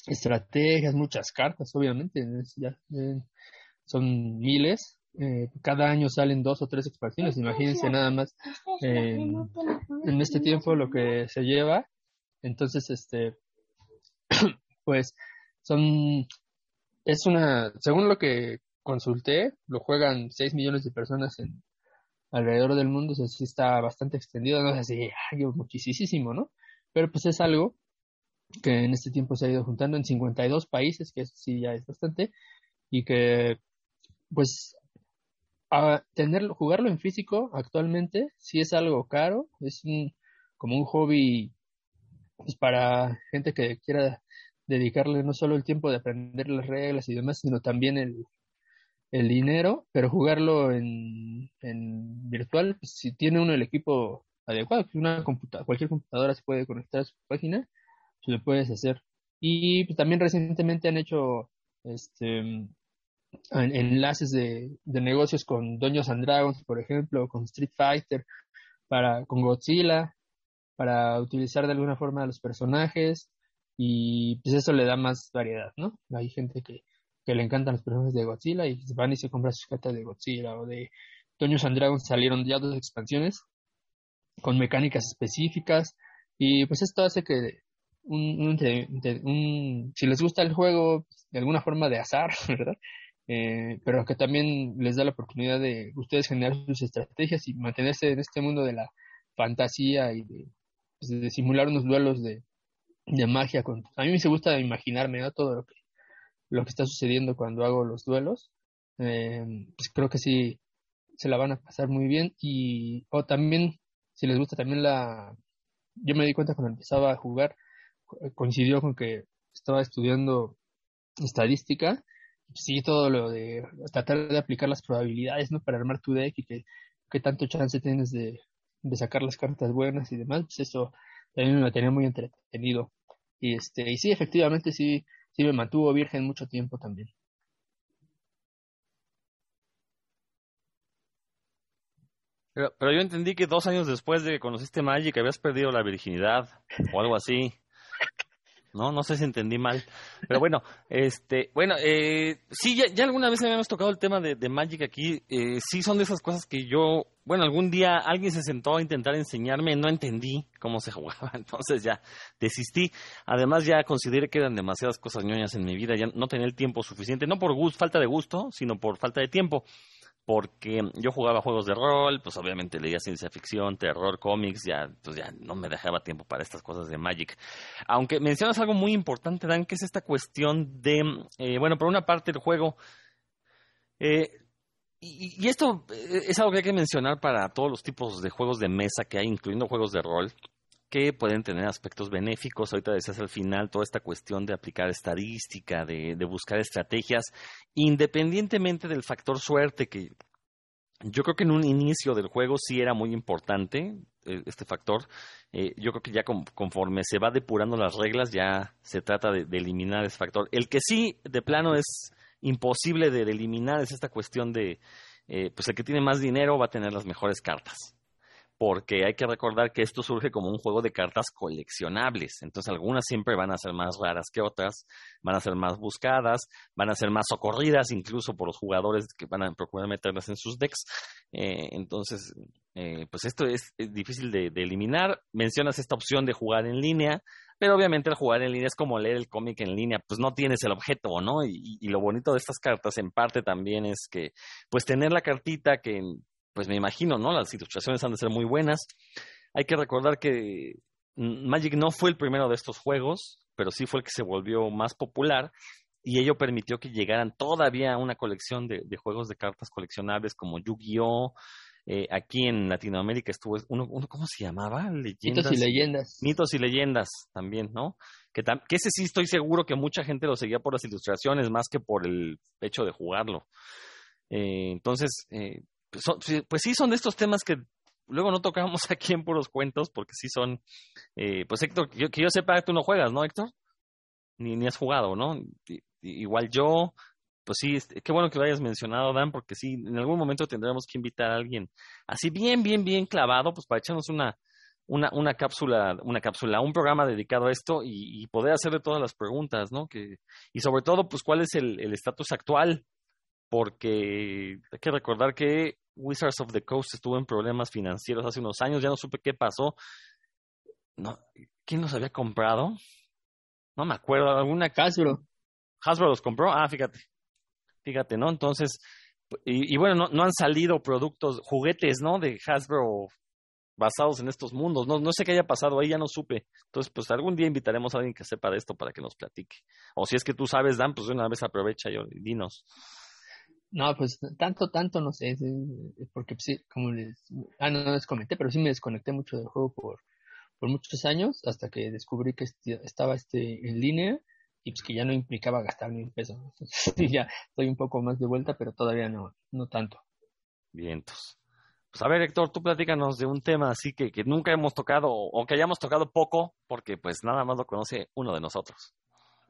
estrategias, muchas cartas, obviamente, ya, eh, son miles, eh, cada año salen dos o tres expansiones, imagínense nada más en este tiempo lo que se lleva, entonces, este, pues, son, es una, según lo que consulté, lo juegan 6 millones de personas en, alrededor del mundo, o sea, sí está bastante extendido, no sé si hay muchísimo, ¿no? Pero pues es algo que en este tiempo se ha ido juntando en 52 países, que eso sí ya es bastante, y que pues a tenerlo, jugarlo en físico actualmente sí es algo caro, es un, como un hobby pues para gente que quiera dedicarle no solo el tiempo de aprender las reglas y demás, sino también el, el dinero, pero jugarlo en, en virtual, pues, si tiene uno el equipo adecuado, una computadora, cualquier computadora se puede conectar a su página, pues, lo puedes hacer. Y pues, también recientemente han hecho este enlaces de, de negocios con Doños and Dragons, por ejemplo, con Street Fighter, para, con Godzilla, para utilizar de alguna forma los personajes y pues eso le da más variedad, ¿no? Hay gente que, que le encantan los personajes de Godzilla y van y se compran sus cartas de Godzilla o de Toño and salieron ya dos expansiones con mecánicas específicas y pues esto hace que un, un, si les gusta el juego de alguna forma de azar, ¿verdad? Eh, pero que también les da la oportunidad de ustedes generar sus estrategias y mantenerse en este mundo de la fantasía y de, pues, simular unos duelos de, de magia. A mí me gusta imaginarme todo lo que lo que está sucediendo cuando hago los duelos, eh, pues creo que sí se la van a pasar muy bien y o también si les gusta también la yo me di cuenta cuando empezaba a jugar coincidió con que estaba estudiando estadística sí todo lo de tratar de aplicar las probabilidades no para armar tu deck y que, tanto chance tienes de, de sacar las cartas buenas y demás pues eso también me tenía muy entretenido y este y sí efectivamente sí sí me mantuvo virgen mucho tiempo también. Pero, pero, yo entendí que dos años después de que conociste Magic habías perdido la virginidad o algo así. No, no sé si entendí mal. Pero bueno, este, bueno, eh, sí, ya, ya alguna vez habíamos tocado el tema de, de Magic aquí. Eh, sí, son de esas cosas que yo, bueno, algún día alguien se sentó a intentar enseñarme, no entendí cómo se jugaba, entonces ya desistí. Además, ya consideré que eran demasiadas cosas ñoñas en mi vida, ya no tenía el tiempo suficiente, no por gusto, falta de gusto, sino por falta de tiempo porque yo jugaba juegos de rol, pues obviamente leía ciencia ficción, terror, cómics, ya, pues ya no me dejaba tiempo para estas cosas de Magic. Aunque mencionas algo muy importante, Dan, que es esta cuestión de, eh, bueno, por una parte el juego, eh, y, y, esto eh, es algo que hay que mencionar para todos los tipos de juegos de mesa que hay, incluyendo juegos de rol, que pueden tener aspectos benéficos. Ahorita decías al final toda esta cuestión de aplicar estadística, de, buscar estrategias, independientemente del factor suerte, que yo creo que en un inicio del juego sí era muy importante eh, este factor. Eh, yo creo que ya conforme se va depurando las reglas, ya se trata de, eliminar ese factor. El que sí, de plano, es imposible de, eliminar es esta cuestión de, eh, pues el que tiene más dinero va a tener las mejores cartas porque hay que recordar que esto surge como un juego de cartas coleccionables. Entonces algunas siempre van a ser más raras que otras, van a ser más buscadas, van a ser más socorridas incluso por los jugadores que van a procurar meterlas en sus decks. Eh, entonces, eh, pues esto es, difícil de, eliminar. Mencionas esta opción de jugar en línea, pero obviamente el jugar en línea es como leer el cómic en línea, pues no tienes el objeto, ¿no? Y, y, lo bonito de estas cartas en parte también es que, pues tener la cartita que pues me imagino, ¿no? Las ilustraciones han de ser muy buenas. Hay que recordar que Magic no fue el primero de estos juegos, pero sí fue el que se volvió más popular y ello permitió que llegaran todavía una colección de, juegos de cartas coleccionables como Yu-Gi-Oh! Eh, aquí en Latinoamérica estuvo uno, uno, ¿cómo se llamaba? Leyendas, Mitos y leyendas. Mitos y leyendas también, ¿no? Que, que ese sí estoy seguro que mucha gente lo seguía por las ilustraciones más que por el hecho de jugarlo. Eh, entonces, eh, pues, pues, sí, son de estos temas que luego no tocamos aquí en puros cuentos porque sí son, eh, pues Héctor, que yo, que sepa, tú no juegas, ¿no, Héctor? Ni, ni has jugado, ¿no? igual yo, pues sí, este, qué bueno que lo hayas mencionado, Dan, porque sí, en algún momento tendremos que invitar a alguien así bien, bien, bien clavado, pues para echarnos una, una, una cápsula, una cápsula, un programa dedicado a esto y, poder hacerle todas las preguntas, ¿no? Que, y sobre todo, pues, cuál es el estatus actual, porque hay que recordar que Wizards of the Coast estuvo en problemas financieros hace unos años, ya no supe qué pasó. No, ¿Quién los había comprado? No me acuerdo, alguna Hasbro. Hasbro los compró, ah, fíjate, fíjate, ¿no? Entonces, y, bueno, no, no han salido productos, juguetes, ¿no? De Hasbro basados en estos mundos. No, no sé qué haya pasado ahí, ya no supe. Entonces, pues algún día invitaremos a alguien que sepa de esto para que nos platique. O si es que tú sabes, Dan, pues de una vez aprovecha y dinos. No, pues tanto, tanto no sé, porque pues, sí, como les, ah, no, no les comenté, pero sí me desconecté mucho del juego por, por muchos años hasta que descubrí que estaba este en línea y pues que ya no implicaba gastar ni un peso. Entonces, ya estoy un poco más de vuelta, pero todavía no, no tanto. Bien, Pues a ver, Héctor, tú platícanos de un tema así que, que nunca hemos tocado o que hayamos tocado poco, porque pues nada más lo conoce uno de nosotros.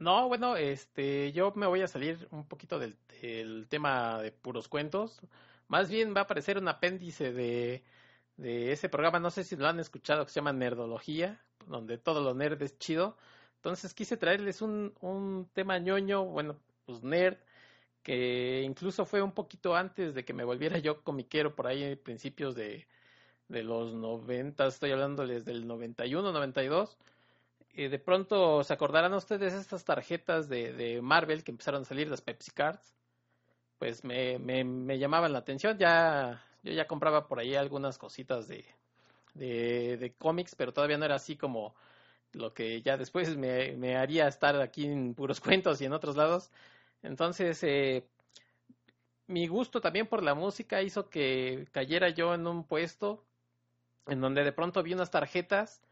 No, bueno, este, yo me voy a salir un poquito del, tema de puros cuentos. Más bien va a aparecer un apéndice de, de ese programa, no sé si lo han escuchado, que se llama Nerdología, donde todo lo nerd es chido. Entonces quise traerles un, un tema ñoño, bueno, pues nerd, que incluso fue un poquito antes de que me volviera yo comiquero por ahí principios de, de los 90, estoy hablándoles del 91, 92 eh, de pronto se acordarán ustedes estas tarjetas de, de, Marvel que empezaron a salir, las Pepsi Cards. Pues me, me, llamaban la atención. Ya, yo ya compraba por ahí algunas cositas de, de, de cómics, pero todavía no era así como lo que ya después me, me haría estar aquí en puros cuentos y en otros lados. Entonces, eh, mi gusto también por la música hizo que cayera yo en un puesto en donde de pronto vi unas tarjetas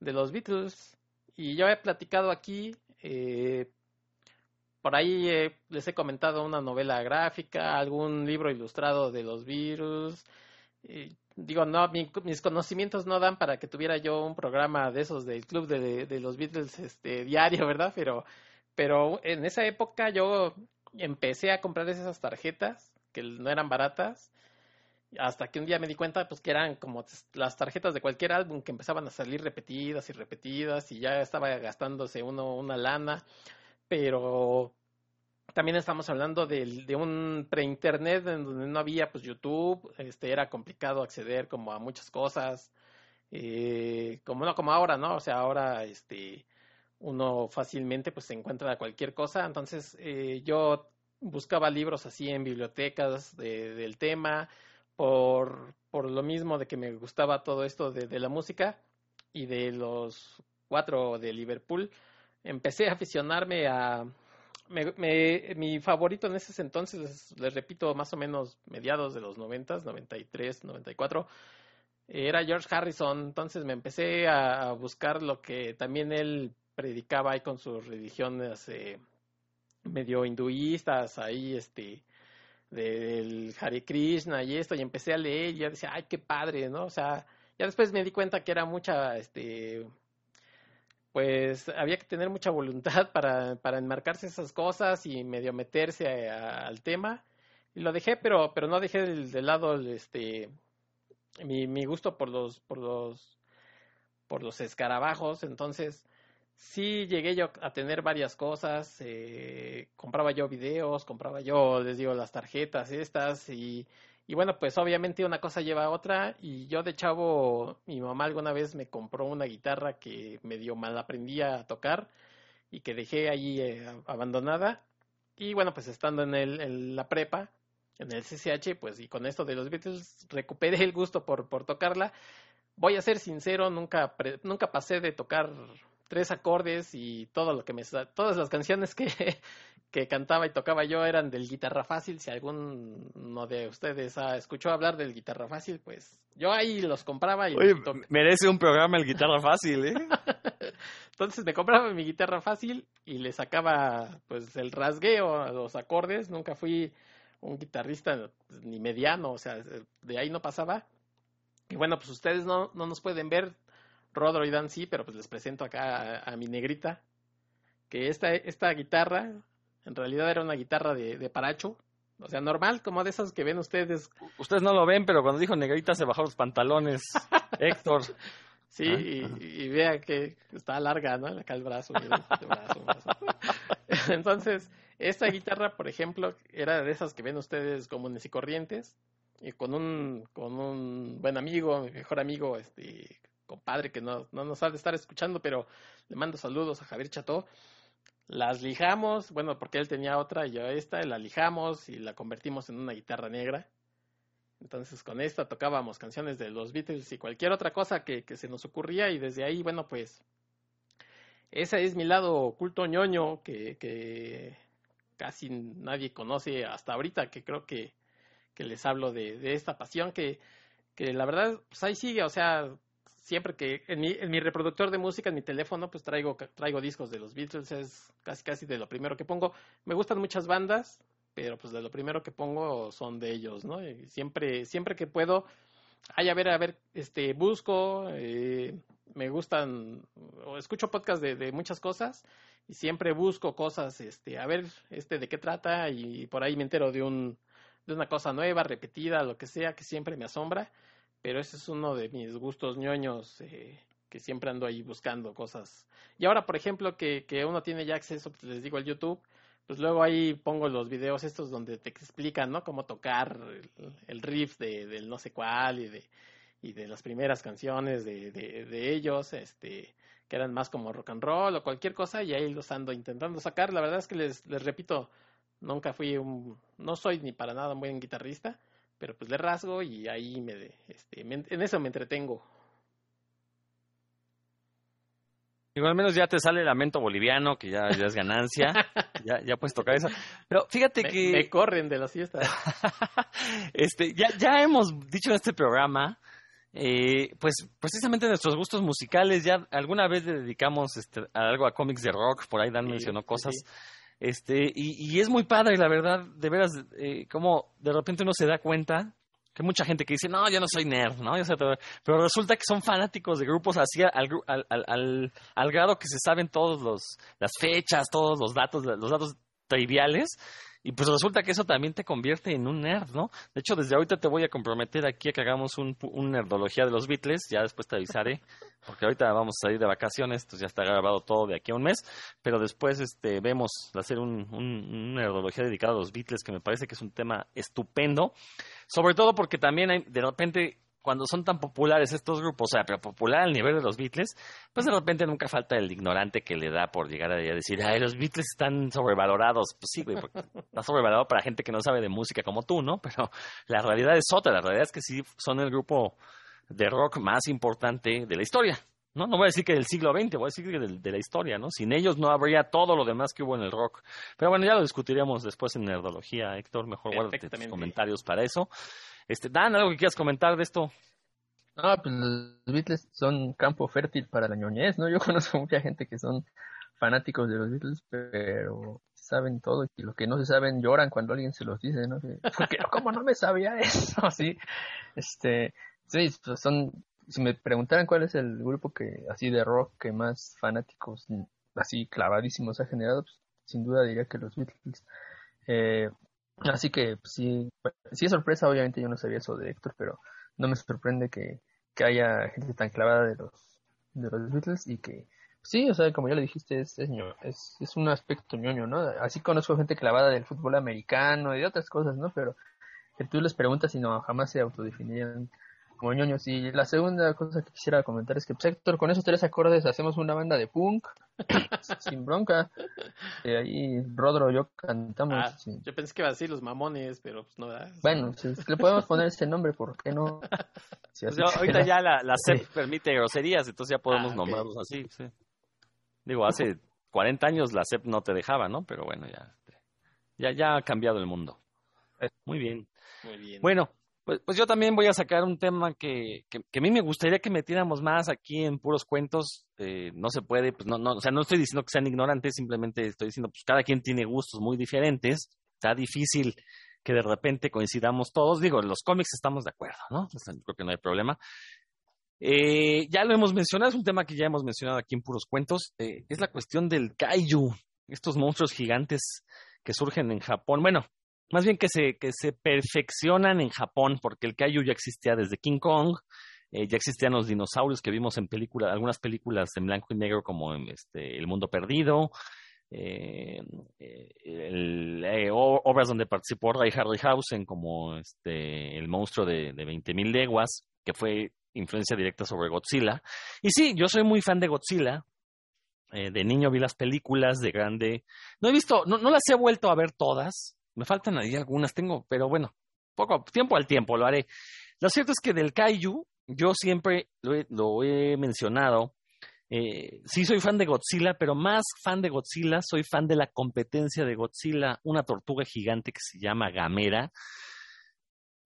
de los Beatles y yo he platicado aquí, eh, por ahí eh, les he comentado una novela gráfica, algún libro ilustrado de los virus. digo, no, mis conocimientos no dan para que tuviera yo un programa de esos del club de, de, los Beatles este, diario, ¿verdad? Pero, pero en esa época yo empecé a comprar esas tarjetas que no eran baratas hasta que un día me di cuenta pues que eran como las tarjetas de cualquier álbum que empezaban a salir repetidas y repetidas y ya estaba gastándose uno una lana. Pero también estamos hablando de, de un pre-internet en donde no había pues YouTube este era complicado acceder como a muchas cosas eh, como no como ahora no o sea ahora este uno fácilmente pues se encuentra cualquier cosa. Entonces eh, yo buscaba libros así en bibliotecas de, del tema por, por lo mismo de que me gustaba todo esto de, la música y de los cuatro de Liverpool, empecé a aficionarme a... Me, mi favorito en ese entonces, les, repito, más o menos mediados de los noventas, 93, 94, era George Harrison. Entonces me empecé a, buscar lo que también él predicaba ahí con sus religiones eh, medio hinduistas, ahí este del Hare Krishna y esto, y empecé a leer y ya decía, ay, qué padre, ¿no? O sea, ya después me di cuenta que era mucha, este, pues había que tener mucha voluntad para, para enmarcarse esas cosas y medio meterse al tema. Y lo dejé, pero, pero no dejé de, lado este, mi, mi gusto por los, por los, por los escarabajos. Entonces, sí llegué yo a tener varias cosas, eh, compraba yo videos, compraba yo, les digo, las tarjetas estas y, y bueno, pues obviamente una cosa lleva a otra y yo de chavo, mi mamá alguna vez me compró una guitarra que medio mal aprendía a tocar y que dejé allí eh, abandonada y bueno, pues estando en, el, en la prepa, en el CCH, pues y con esto de los Beatles recuperé el gusto por, por tocarla. Voy a ser sincero, nunca, nunca pasé de tocar tres acordes y todo lo que me todas las canciones que, que cantaba y tocaba yo eran del guitarra fácil. Si alguno de ustedes ha escuchó hablar del guitarra fácil, pues yo ahí los compraba y merece un programa el guitarra fácil, ¿eh? Entonces me compraba mi guitarra fácil y le sacaba pues el rasgueo a los acordes. Nunca fui un guitarrista ni mediano, o sea, de ahí no pasaba. Y bueno, pues ustedes no, no nos pueden ver, Rodro y Dan sí, pero pues les presento acá a, mi negrita, que esta, esta guitarra en realidad era una guitarra de, de paracho, o sea, normal, como de esas que ven ustedes. Ustedes no lo ven, pero cuando dijo negrita se bajó los pantalones, Héctor. Sí, ah, y, vea que está larga, ¿no? Acá el brazo. el brazo. Entonces, esta guitarra, por ejemplo, era de esas que ven ustedes comunes y corrientes, y con un, con un buen amigo, mi mejor amigo, este compadre que no, no nos ha de estar escuchando, pero le mando saludos a Javier Cható. Las lijamos, bueno, porque él tenía otra y yo esta, la lijamos y la convertimos en una guitarra negra. Entonces con esta tocábamos canciones de los Beatles y cualquier otra cosa que, que se nos ocurría y desde ahí, bueno, pues ese es mi lado oculto ñoño que, que casi nadie conoce hasta ahorita, que creo que, que les hablo de, de esta pasión que, que la verdad, pues ahí sigue, o sea, siempre que en mi, en mi reproductor de música, en mi teléfono, pues traigo, traigo discos de los Beatles, es casi casi de lo primero que pongo. Me gustan muchas bandas, pero pues de lo primero que pongo son de ellos, ¿no? Siempre, siempre que puedo, ay, a ver, a ver, este, busco, eh, me gustan, o escucho podcast de, de muchas cosas, y siempre busco cosas, este, a ver, este, de qué trata, y por ahí me entero de un, de una cosa nueva, repetida, lo que sea, que siempre me asombra pero ese es uno de mis gustos ñoños eh, que siempre ando ahí buscando cosas. Y ahora, por ejemplo, que, que uno tiene ya acceso, pues, les digo, al YouTube, pues luego ahí pongo los videos estos donde te explican, ¿no? Cómo tocar el, riff de, del no sé cuál y de, y de las primeras canciones de, de, de, ellos, este, que eran más como rock and roll o cualquier cosa, y ahí los ando intentando sacar. La verdad es que les, les repito, nunca fui un, no soy ni para nada un buen guitarrista, pero pues le rasgo y ahí me, este, en eso me entretengo. Igual al menos ya te sale el lamento boliviano, que ya, ya es ganancia, ya, ya puedes tocar eso. Pero fíjate que... Me corren de la siesta. este, ya, ya hemos dicho en este programa, eh, pues precisamente nuestros gustos musicales, ya alguna vez le dedicamos este, a algo a cómics de rock, por ahí Dan mencionó cosas. Este, y, es muy padre, la verdad, de veras, eh, como de repente uno se da cuenta que mucha gente que dice, no, yo no soy nerd, ¿no? pero resulta que son fanáticos de grupos así al, al, al, al, grado que se saben todos los las fechas, todos los datos, los datos triviales y pues resulta que eso también te convierte en un nerd, ¿no? De hecho, desde ahorita te voy a comprometer aquí a que hagamos un, un nerdología de los Beatles, ya después te avisaré, porque ahorita vamos a salir de vacaciones, entonces ya está grabado todo de aquí a un mes, pero después este vemos hacer un, un, nerdología dedicado a los Beatles, que me parece que es un tema estupendo, sobre todo porque también hay, de repente cuando son tan populares estos grupos, o sea, pero popular al nivel de los Beatles, pues de repente nunca falta el ignorante que le da por llegar a decir, ay, los Beatles están sobrevalorados. Pues sí, güey, porque está sobrevalorado para gente que no sabe de música como tú, ¿no? Pero la realidad es otra, la realidad es que sí son el grupo de rock más importante de la historia. No, no voy a decir que del siglo XX, voy a decir que de, la historia, ¿no? Sin ellos no habría todo lo demás que hubo en el rock. Pero bueno, ya lo discutiremos después en Nerdología, Héctor. Mejor guárdate tus comentarios para eso. Este, Dan, ¿algo que quieras comentar de esto? No, pues los Beatles son campo fértil para la ñoñez, ¿no? Yo conozco mucha gente que son fanáticos de los Beatles, pero saben todo y lo que no se saben lloran cuando alguien se los dice, ¿no? Porque ¿cómo no me sabía eso? Sí, este, sí, pues son, si me preguntaran cuál es el grupo que, así de rock, que más fanáticos, así clavadísimos ha generado, pues, sin duda diría que los Beatles. Eh, Así que pues, sí, sí es sorpresa, obviamente yo no sabía eso de Héctor, pero no me sorprende que, que haya gente tan clavada de los, de los Beatles y que sí, o sea, como ya le dijiste, es, es, es, es un aspecto ñoño, ¿no? Así conozco gente clavada del fútbol americano y de otras cosas, ¿no? Pero que tú les preguntas y no, jamás se autodefinían ñoños. Y la segunda cosa que quisiera comentar es que, pues, Héctor, con esos tres acordes hacemos una banda de punk, sin bronca. Y ahí Rodro y yo cantamos. Ah, yo pensé que iba a decir los mamones, pero pues no. Bueno, si le podemos poner ese nombre, ¿por qué no? Pues ahorita ya la, la CEP permite groserías, entonces ya podemos ah, nombrarlos así. Digo, hace 40 años la CEP no te dejaba, ¿no? Pero bueno, ya, ya, ya ha cambiado el mundo. Eh. Muy bien. Muy bien. Bueno, pues, pues, yo también voy a sacar un tema que, que, a mí me gustaría que metiéramos más aquí en puros cuentos. Eh, no se puede, pues no, no, o sea, no estoy diciendo que sean ignorantes, simplemente estoy diciendo, pues cada quien tiene gustos muy diferentes. Está difícil que de repente coincidamos todos. Digo, en los cómics estamos de acuerdo, ¿no? Creo que no hay problema. Eh, ya lo hemos mencionado, es un tema que ya hemos mencionado aquí en Puros Cuentos, eh, es la cuestión del kaiju, estos monstruos gigantes que surgen en Japón. Bueno, más bien que se, que se perfeccionan en Japón, porque el kaiju ya existía desde King Kong, eh, ya existían los dinosaurios que vimos en películas, algunas películas en blanco y negro como este, El Mundo Perdido, eh, eh, obras donde participó Ray Harryhausen como este, el monstruo de, de 20.000 leguas, que fue influencia directa sobre Godzilla. Y sí, yo soy muy fan de Godzilla. de niño vi las películas, de grande. No he visto, no, no las he vuelto a ver todas. Me faltan ahí algunas, tengo, pero bueno, poco tiempo al tiempo lo haré. Lo cierto es que del Kaiju, yo siempre lo he, mencionado. Eh, sí soy fan de Godzilla, pero más fan de Godzilla, soy fan de la competencia de Godzilla, una tortuga gigante que se llama Gamera.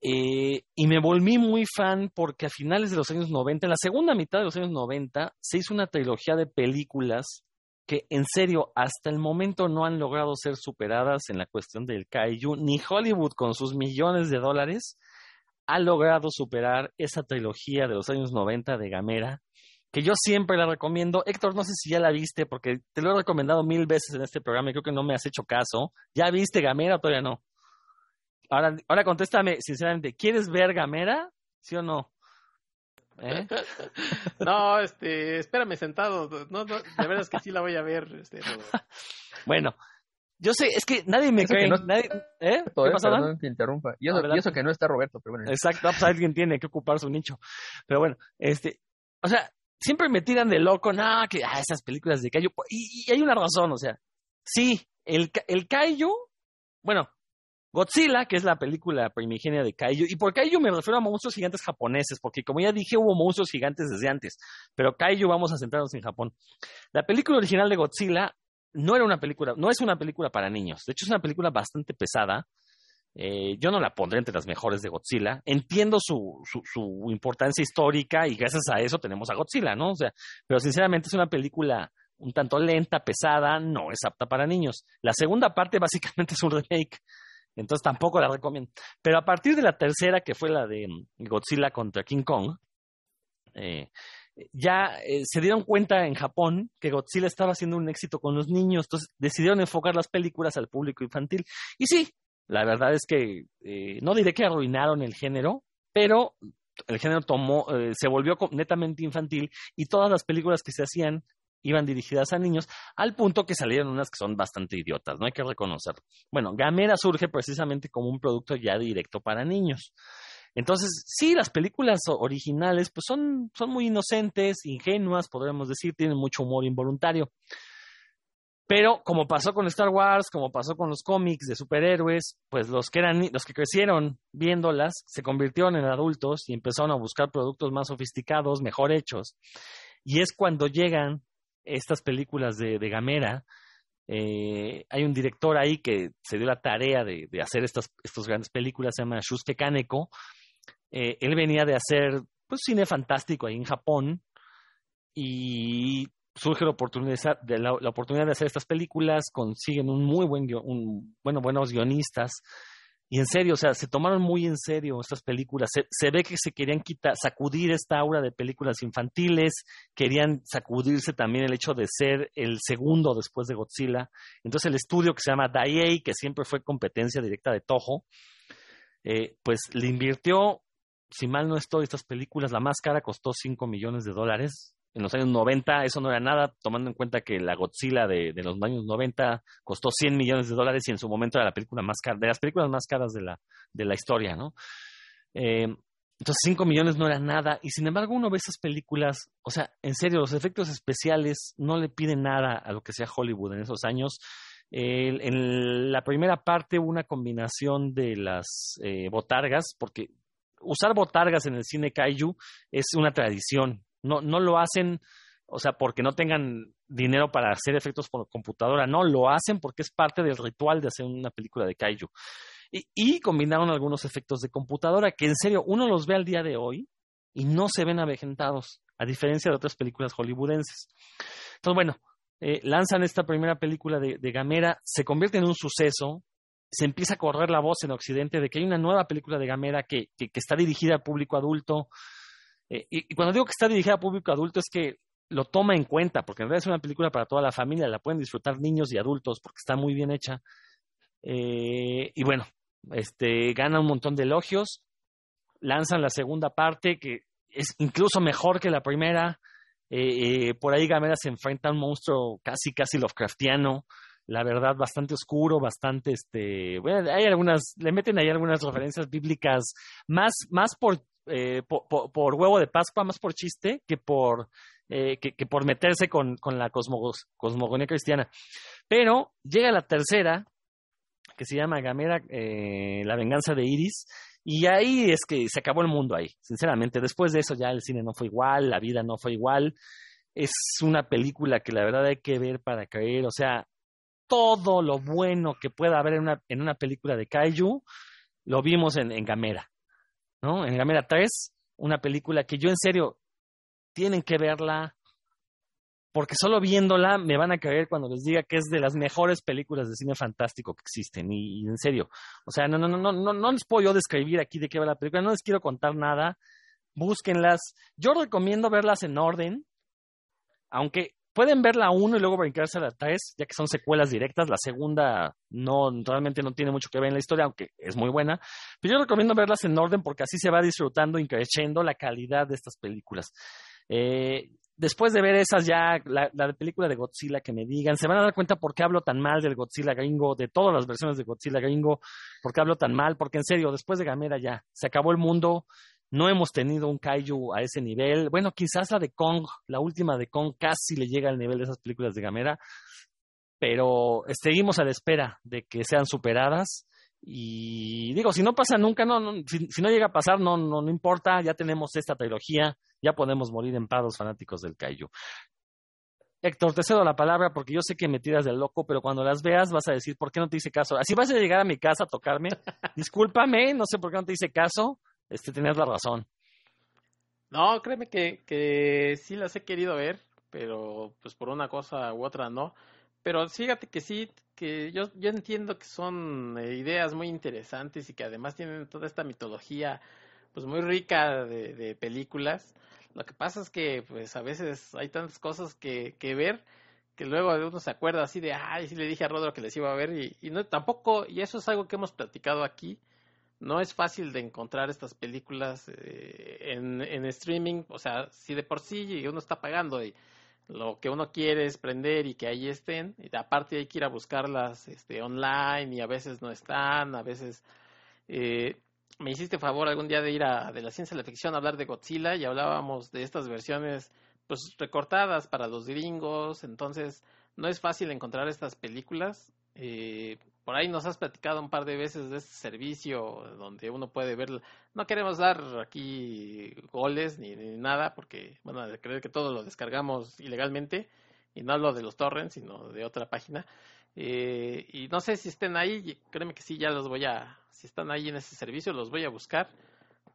Eh, y me volví muy fan porque a finales de los años 90, en la segunda mitad de los años 90, se hizo una trilogía de películas que en serio hasta el momento no han logrado ser superadas en la cuestión del kaiju, ni Hollywood con sus millones de dólares ha logrado superar esa trilogía de los años 90 de Gamera, que yo siempre la recomiendo. Héctor, no sé si ya la viste, porque te lo he recomendado mil veces en este programa y creo que no me has hecho caso. ¿Ya viste Gamera o todavía no? Ahora, ahora contéstame sinceramente, ¿quieres ver Gamera? ¿Sí o no? ¿Eh? no, este, espérame sentado. No, no, de verdad es que sí la voy a ver. Este, bueno, yo sé, es que nadie me cree. nadie, ¿eh? ¿Qué pasa, no interrumpa. Y eso, que no está Roberto, pero bueno. Exacto, pues alguien tiene que ocupar su nicho. Pero bueno, este, o sea, siempre me tiran de loco, no, que ah, esas películas de Kaiju. Y, y, hay una razón, o sea, sí, el, el Kaiju, bueno, Godzilla, que es la película primigenia de Kaiju, y por Kaiju me refiero a monstruos gigantes japoneses, porque como ya dije, hubo monstruos gigantes desde antes, pero Kaiju vamos a centrarnos en Japón. La película original de Godzilla no era una película, no es una película para niños, de hecho es una película bastante pesada. Eh, yo no la pondré entre las mejores de Godzilla. Entiendo su, su, su importancia histórica y gracias a eso tenemos a Godzilla, ¿no? O sea, pero sinceramente es una película un tanto lenta, pesada, no es apta para niños. La segunda parte básicamente es un remake entonces tampoco la recomiendo. Pero a partir de la tercera, que fue la de mm, Godzilla contra King Kong, eh, ya eh, se dieron cuenta en Japón que Godzilla estaba haciendo un éxito con los niños, entonces decidieron enfocar las películas al público infantil. Y sí, la verdad es que eh, no diré que arruinaron el género, pero el género tomó, se volvió netamente infantil y todas las películas que se hacían iban dirigidas a niños, al punto que salieron unas que son bastante idiotas, no hay que reconocerlo. Bueno, Gamera surge precisamente como un producto ya directo para niños. Entonces, sí, las películas originales pues son, son muy inocentes, ingenuas, podríamos decir, tienen mucho humor involuntario. Pero como pasó con Star Wars, como pasó con los cómics de superhéroes, pues los que eran los que crecieron viéndolas se convirtieron en adultos y empezaron a buscar productos más sofisticados, mejor hechos. Y es cuando llegan estas películas de, Gamera, eh, hay un director ahí que se dio la tarea de, hacer estas, grandes películas, se llama Shusuke Kaneko. Eh, él venía de hacer pues, cine fantástico ahí en Japón y surge la oportunidad de, la, oportunidad de hacer estas películas, consiguen un muy buen, un, bueno, buenos guionistas y en serio, o sea, se tomaron muy en serio estas películas. Se, ve que se querían quitar, sacudir esta aura de películas infantiles, querían sacudirse también el hecho de ser el segundo después de Godzilla. Entonces el estudio que se llama Daiei, que siempre fue competencia directa de Toho, eh, pues le invirtió, si mal no estoy, estas películas, la más cara costó 5 millones de dólares, en los años 90 eso no era nada, tomando en cuenta que la Godzilla de, los años 90 costó 100 millones de dólares y en su momento era la película más cara, de las películas más caras de la, de la historia, ¿no? Eh, entonces 5 millones no era nada y sin embargo uno ve esas películas, o sea, en serio, los efectos especiales no le piden nada a lo que sea Hollywood en esos años. en la primera parte hubo una combinación de las eh, botargas, porque usar botargas en el cine kaiju es una tradición, no, no lo hacen, o sea, porque no tengan dinero para hacer efectos por computadora, no, lo hacen porque es parte del ritual de hacer una película de kaiju. Y, y combinaron algunos efectos de computadora que en serio uno los ve al día de hoy y no se ven avejentados, a diferencia de otras películas hollywoodenses. Entonces, bueno, eh, lanzan esta primera película de, Gamera, se convierte en un suceso, se empieza a correr la voz en Occidente de que hay una nueva película de Gamera que, que, está dirigida a público adulto. Eh, y, cuando digo que está dirigida a público adulto es que lo toma en cuenta, porque en realidad es una película para toda la familia, la pueden disfrutar niños y adultos porque está muy bien hecha. Eh, y bueno, este, gana un montón de elogios, lanzan la segunda parte que es incluso mejor que la primera. Eh, por ahí Gamera se enfrenta a un monstruo casi, casi Lovecraftiano la verdad, bastante oscuro, bastante, este, bueno, hay algunas, le meten ahí algunas referencias bíblicas, más, más por, eh, por, huevo de Pascua, más por chiste que por, eh, que, por meterse con, con la cosmogonía cristiana. Pero llega la tercera, que se llama Gamera, eh, La venganza de Iris, y ahí es que se acabó el mundo ahí, sinceramente. Después de eso ya el cine no fue igual, la vida no fue igual. Es una película que la verdad hay que ver para creer, o sea, todo lo bueno que pueda haber en una, en una película de Kaiju, lo vimos en, en Gamera, ¿no? En Gamera 3, una película que yo en serio, tienen que verla, porque solo viéndola me van a creer cuando les diga que es de las mejores películas de cine fantástico que existen, y, en serio, o sea, no, no, no, no, no les puedo yo describir aquí de qué va la película, no les quiero contar nada, búsquenlas, yo recomiendo verlas en orden, aunque pueden ver la 1 y luego brincarse a la 3, ya que son secuelas directas. La segunda no realmente no tiene mucho que ver en la historia, aunque es muy buena. Pero yo recomiendo verlas en orden porque así se va disfrutando y creciendo la calidad de estas películas. Eh, después de ver esas ya, la, la, película de Godzilla que me digan, se van a dar cuenta por qué hablo tan mal del Godzilla gringo, de todas las versiones de Godzilla gringo, por qué hablo tan mal, porque en serio, después de Gamera ya, se acabó el mundo, no hemos tenido un kaiju a ese nivel. Bueno, quizás la de Kong, la última de Kong, casi le llega al nivel de esas películas de Gamera. Pero seguimos a la espera de que sean superadas. Y digo, si no pasa nunca, no, si, no llega a pasar, no, no, no importa, ya tenemos esta trilogía, ya podemos morir en paz fanáticos del kaiju. Héctor, te cedo la palabra porque yo sé que me tiras del loco, pero cuando las veas vas a decir, ¿por qué no te hice caso? Así vas a llegar a mi casa a tocarme. Discúlpame, no sé por qué no te hice caso este, tenías la razón. No, créeme que, que sí las he querido ver, pero pues por una cosa u otra no. Pero fíjate que sí, que yo, yo entiendo que son eh, ideas muy interesantes y que además tienen toda esta mitología pues muy rica de, películas. Lo que pasa es que pues a veces hay tantas cosas que, que ver que luego uno se acuerda así de, ay, sí le dije a Rodro que les iba a ver y, y no tampoco, y eso es algo que hemos platicado aquí, no es fácil de encontrar estas películas eh, en, en, streaming, o sea, si de por sí uno está pagando y lo que uno quiere es prender y que ahí estén, y aparte hay que ir a buscarlas este, online y a veces no están, a veces... Eh, me hiciste favor algún día de ir a de la ciencia de la ficción a hablar de Godzilla y hablábamos de estas versiones pues recortadas para los gringos, entonces no es fácil encontrar estas películas. Eh, por ahí nos has platicado un par de veces de este servicio donde uno puede ver. No queremos dar aquí goles ni, nada porque, bueno, de creer que todo lo descargamos ilegalmente y no hablo de los torrents, sino de otra página. Eh, y no sé si estén ahí, créeme que sí, ya los voy a, si están ahí en ese servicio, los voy a buscar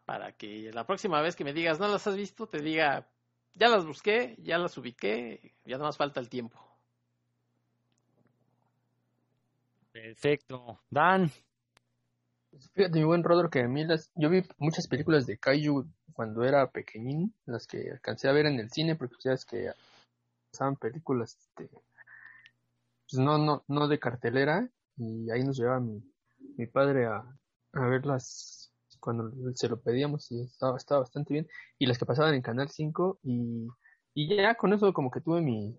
para que la próxima vez que me digas no las has visto, te diga, ya las busqué, ya las ubiqué, ya no más falta el tiempo. Perfecto. Dan. Fíjate, mi buen Rodro, que a mí las, yo vi muchas películas de Kaiju cuando era pequeñín, las que alcancé a ver en el cine, porque sabes que pasaban películas, este, pues no, no, no de cartelera, y ahí nos llevaba mi, mi padre a, a verlas cuando se lo pedíamos y estaba, estaba bastante bien, y las que pasaban en Canal 5, y, y ya con eso como que tuve mi,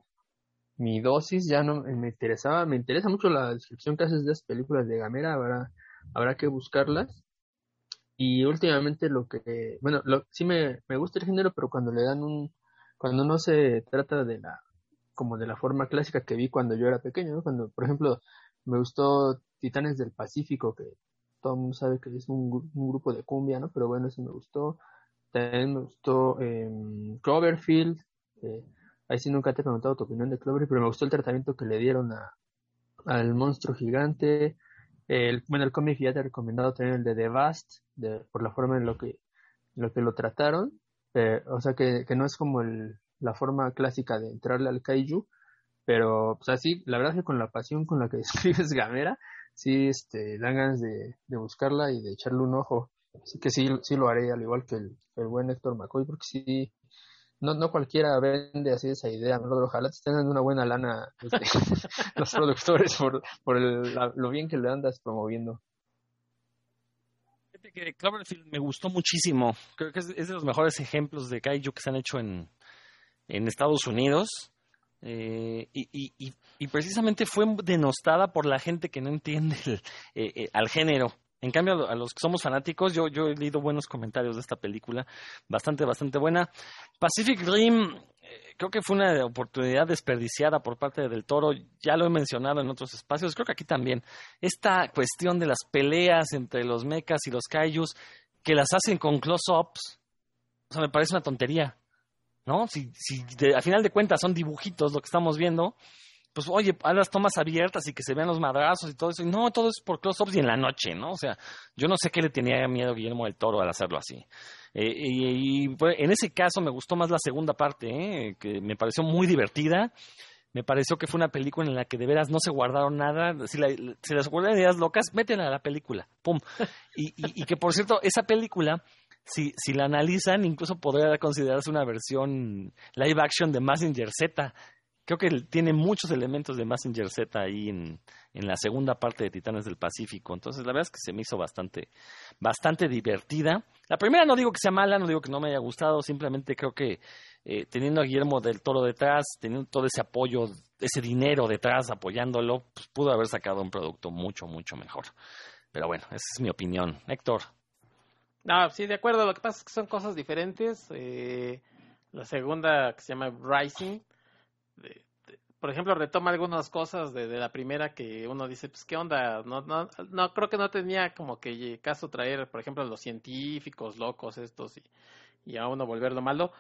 mi dosis ya no me interesaba, me interesa mucho la descripción que haces de las películas de Gamera, habrá, habrá que buscarlas. Y últimamente lo que, bueno, lo, sí me, me gusta el género, pero cuando le dan un, cuando no se trata de la, como de la forma clásica que vi cuando yo era pequeño, Cuando, por ejemplo, me gustó Titanes del Pacífico, que todo el mundo sabe que es un, grupo de cumbia, ¿no? Pero bueno, eso me gustó. También me gustó eh, Cloverfield, eh, Ahí sí nunca te he preguntado tu opinión de Clover, pero me gustó el tratamiento que le dieron a, al monstruo gigante. El, bueno, el cómic ya te he recomendado tener el de The Vast, de, por la forma en lo que lo, que lo trataron. Eh, o sea, que, que no es como el, la forma clásica de entrarle al kaiju, pero pues así, la verdad es que con la pasión con la que describes Gamera, sí este, dan ganas de, de buscarla y de echarle un ojo. Así que sí, sí lo haré, al igual que el, el buen Héctor McCoy, porque sí, no, no cualquiera vende así esa idea, ¿no? ojalá te estén dando una buena lana este, los productores por, por el, lo bien que le andas promoviendo. Que Cloverfield me gustó muchísimo. Creo que es, es, de los mejores ejemplos de kaiju que se han hecho en, en Estados Unidos. Eh, y, y, y, precisamente fue denostada por la gente que no entiende el, eh, eh, al género. En cambio, a los que somos fanáticos, yo, yo he leído buenos comentarios de esta película, bastante, bastante buena. Pacific Rim, creo que fue una oportunidad desperdiciada por parte del Toro, ya lo he mencionado en otros espacios, creo que aquí también. Esta cuestión de las peleas entre los mechas y los kaijus, que las hacen con close-ups, o sea, me parece una tontería. ¿no? Si, si de, a final de cuentas son dibujitos lo que estamos viendo, pues oye, haz las tomas abiertas y que se vean los madrazos y todo eso. Y no, todo es por close-ups y en la noche, ¿no? O sea, yo no sé qué le tenía miedo a Guillermo del Toro al hacerlo así. Eh, y, y pues, en ese caso me gustó más la segunda parte, ¿eh? que me pareció muy divertida. Me pareció que fue una película en la que de veras no se guardaron nada. Si, la, si las guardan ideas locas, métela a la película. ¡Pum! Y, y, y que por cierto, esa película si, si la analizan, incluso podría considerarse una versión live action de Massinger Z. Creo que tiene muchos elementos de Massinger Z ahí en, en la segunda parte de Titanes del Pacífico. Entonces, la verdad es que se me hizo bastante, bastante divertida. La primera no digo que sea mala, no digo que no me haya gustado, simplemente creo que eh, teniendo a Guillermo del Toro detrás, teniendo todo ese apoyo, ese dinero detrás apoyándolo, pues pudo haber sacado un producto mucho, mucho mejor. Pero bueno, esa es mi opinión. Héctor. No, sí, de acuerdo. Lo que pasa es que son cosas diferentes. Eh, la segunda, que se llama Rising, de, por ejemplo, retoma algunas cosas de, de, la primera que uno dice, pues, ¿qué onda? No, no, no, creo que no tenía como que caso traer, por ejemplo, los científicos locos estos y, y a uno volverlo malo.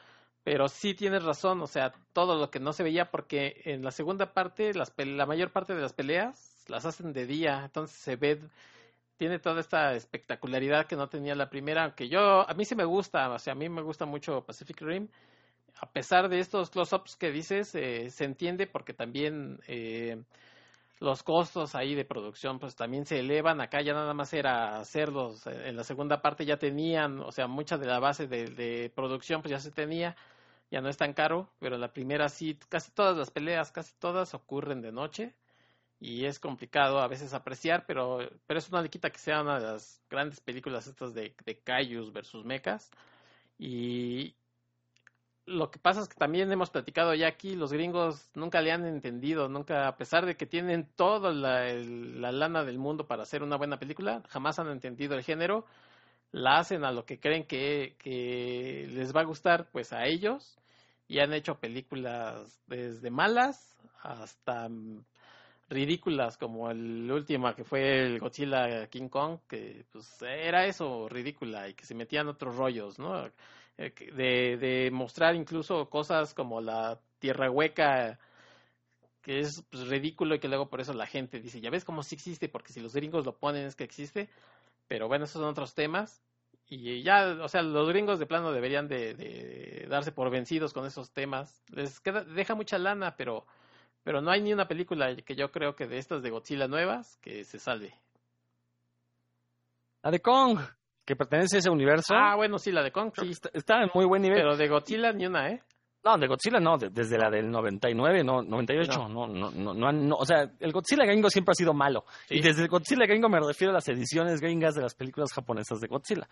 Pero sí tienes razón, o sea, todo lo que no se veía, porque en la segunda parte, las la mayor parte de las peleas las hacen de día, entonces se ve tiene toda esta espectacularidad que no tenía la primera, aunque yo, a mí sí me gusta, o sea, a mí me gusta mucho Pacific Rim, a pesar de estos close-ups que dices, eh, se entiende porque también eh, los costos ahí de producción pues también se elevan, acá ya nada más era hacerlos, eh, en la segunda parte ya tenían, o sea, mucha de la base de, producción pues ya se tenía, ya no es tan caro, pero en la primera sí, casi todas las peleas, casi todas ocurren de noche, y es complicado a veces apreciar, pero, pero eso no le quita que sea una de las grandes películas estas de, de Kaijus versus Mechas. Y lo que pasa es que también hemos platicado ya aquí, los gringos nunca le han entendido, nunca, a pesar de que tienen toda la, la lana del mundo para hacer una buena película, jamás han entendido el género, la hacen a lo que creen que, que les va a gustar, pues a ellos, y han hecho películas desde malas hasta ridículas como el último que fue el Godzilla King Kong, que pues era eso, ridícula, y que se metían otros rollos, ¿no? Eh, de, de mostrar incluso cosas como la tierra hueca, que es pues, ridículo y que luego por eso la gente dice, ya ves cómo sí existe, porque si los gringos lo ponen es que existe, pero bueno, esos son otros temas. Y ya, o sea, los gringos de plano deberían de, darse por vencidos con esos temas. Les queda, deja mucha lana, pero pero no hay ni una película que yo creo que de estas de Godzilla nuevas que se salve. La de Kong, que pertenece a ese universo. Ah, bueno, sí, la de Kong, sí. Está, está en muy buen nivel. Pero de Godzilla ni una, ¿eh? No, de Godzilla no, de, desde la del 99, no, 98, no, no, no, no, no, o sea, el Godzilla gringo siempre ha sido malo. Sí. Y desde el Godzilla gringo me refiero a las ediciones gringas de las películas japonesas de Godzilla.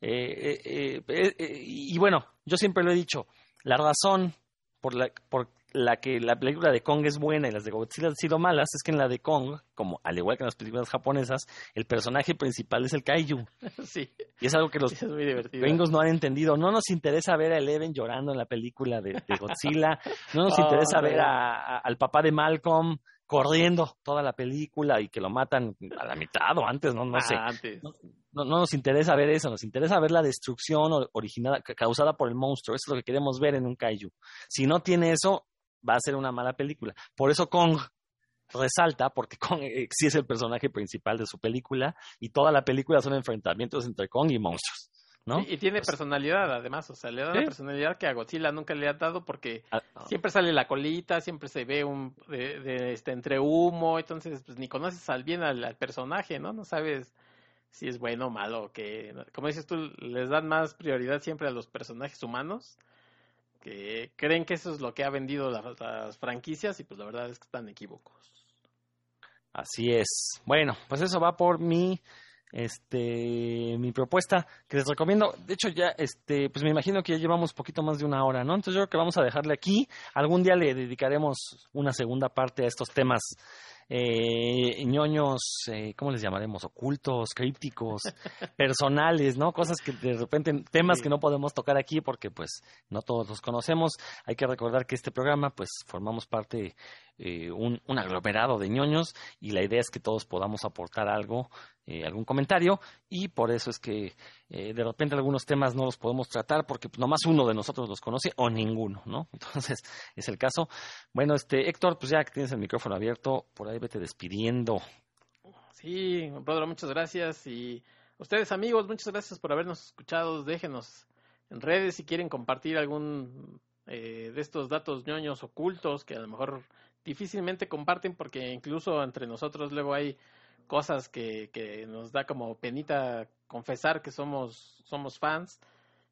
Eh, eh, eh, y bueno, yo siempre lo he dicho, la razón por la, por la que la película de Kong es buena y las de Godzilla han sido malas es que en la de Kong, como al igual que en las películas japonesas, el personaje principal es el kaiju. Sí. Y es algo que los gringos no han entendido. No nos interesa ver a Eleven llorando en la película de, de Godzilla. No nos oh, interesa ver a, a, al papá de Malcolm corriendo toda la película y que lo matan a la mitad o antes, no, no ah, sé. Antes. No, no, no, nos interesa ver eso, nos interesa ver la destrucción originada, causada por el monstruo. Eso es lo que queremos ver en un kaiju. Si no tiene eso, va a ser una mala película. Por eso Kong resalta, porque Kong sí es el personaje principal de su película y toda la película son enfrentamientos entre Kong y monstruos. ¿no? y tiene personalidad, además, o sea, le da Sí. una personalidad que a Godzilla nunca le ha dado porque Ah, siempre sale la colita, siempre se ve un de, de, este entre humo, entonces pues ni conoces al bien al, al personaje, ¿no? No sabes si es bueno o malo, que como dices tú les dan más prioridad siempre a los personajes humanos que creen que eso es lo que ha vendido las, franquicias y pues la verdad es que están equívocos. Así es. Bueno, pues eso va por mi este mi propuesta que les recomiendo. De hecho ya este pues me imagino que ya llevamos poquito más de una hora, ¿no? Entonces yo creo que vamos a dejarle aquí. Algún día le dedicaremos una segunda parte a estos temas eh, ñoños, eh, ¿cómo les llamaremos? Ocultos, crípticos, personales, ¿no? Cosas que de repente, temas Sí. que no podemos tocar aquí porque pues no todos los conocemos. Hay que recordar que este programa pues formamos parte, eh, un, un aglomerado de ñoños y la idea es que todos podamos aportar algo, eh, algún comentario y por eso es que eh, de repente algunos temas no los podemos tratar porque pues, nomás uno de nosotros los conoce o ninguno, ¿no? Entonces es el caso. Bueno, este Héctor, pues ya que tienes el micrófono abierto, por ahí vete despidiendo. Sí, Rodro, muchas gracias. Y ustedes, amigos, muchas gracias por habernos escuchado. Déjenos en redes si quieren compartir algún eh, de estos datos ñoños ocultos que a lo mejor difícilmente comparten porque incluso entre nosotros luego hay cosas que, que nos da como penita confesar que somos, somos fans.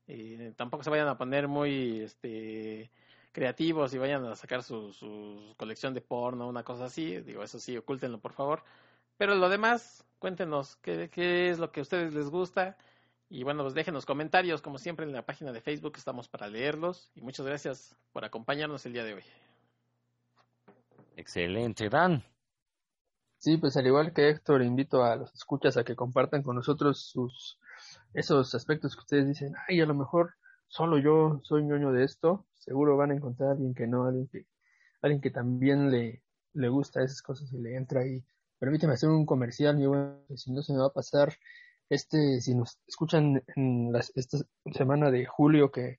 Eh, tampoco se vayan a poner muy este creativos y vayan a sacar su, su colección de porno, una cosa así. Digo, eso sí, ocúltenlo por favor. Pero lo demás, cuéntenos qué, qué es lo que a ustedes les gusta. Y bueno, pues déjenos comentarios, como siempre, en la página de Facebook, estamos para leerlos. Y muchas gracias por acompañarnos el día de hoy. Excelente, Dan. Sí, pues al igual que Héctor, invito a los escuchas a que compartan con nosotros sus esos aspectos que ustedes dicen, ay, a lo mejor solo yo soy ñoño de esto, seguro van a encontrar a alguien que no, alguien que, alguien que también le, le gusta esas cosas y le entra ahí. Permíteme hacer un comercial, mi buen, que si no se me va a pasar este, si nos escuchan en las, esta semana de julio que,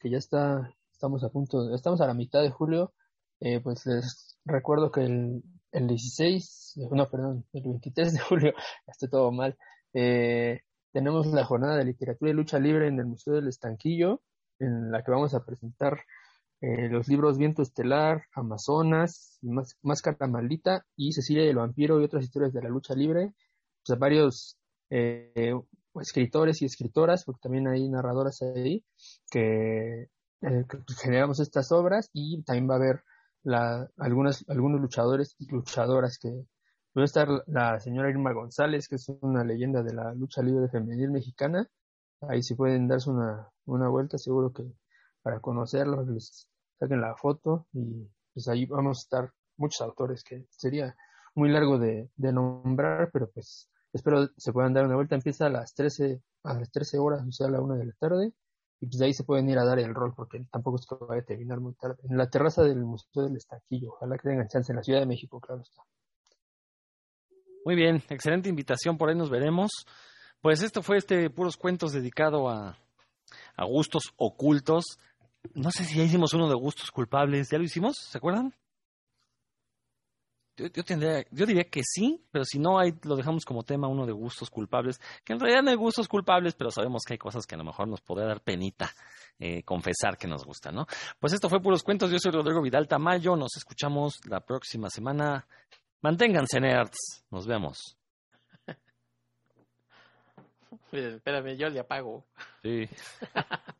que ya está, estamos a punto, estamos a la mitad de julio, eh, pues les recuerdo que el, el 16, no, perdón, el 23 de julio, estoy todo mal, eh, tenemos la jornada de literatura y lucha libre en el Museo del Estanquillo, en la que vamos a presentar eh, los libros Viento Estelar, Amazonas, Más, Máscara Maldita y Cecilia y el Vampiro y otras historias de la lucha libre. Pues varios eh, escritores y escritoras, porque también hay narradoras ahí, que, eh, que generamos estas obras y también va a haber la, algunas, algunos luchadores y luchadoras que va a estar la señora Irma González, que es una leyenda de la lucha libre femenil mexicana. Ahí si pueden darse una, una vuelta, seguro que para conocerla, les saquen la foto y pues ahí vamos a estar muchos autores que sería muy largo de, nombrar, pero pues espero se puedan dar una vuelta. Empieza a las 13, a las 13 horas, o sea, a la una de la tarde, y pues de ahí se pueden ir a dar el rol, porque tampoco es que vaya a terminar muy tarde. En la terraza del Museo del Estanquillo, ojalá que tengan chance en la Ciudad de México, claro está. Muy bien, excelente invitación, por ahí nos veremos. Pues esto fue este puros cuentos dedicado a, a gustos ocultos. No sé si ya hicimos uno de gustos culpables, ¿ya lo hicimos? ¿Se acuerdan? Yo, yo, tendría, yo diría que sí, pero si no, ahí lo dejamos como tema uno de gustos culpables, que en realidad no hay gustos culpables, pero sabemos que hay cosas que a lo mejor nos podría dar penita eh, confesar que nos gustan, ¿no? Pues esto fue Puros Cuentos, yo soy Rodrigo Vidal Tamayo, nos escuchamos la próxima semana. Manténganse nerds, nos vemos. Espérame, yo le apago. Sí.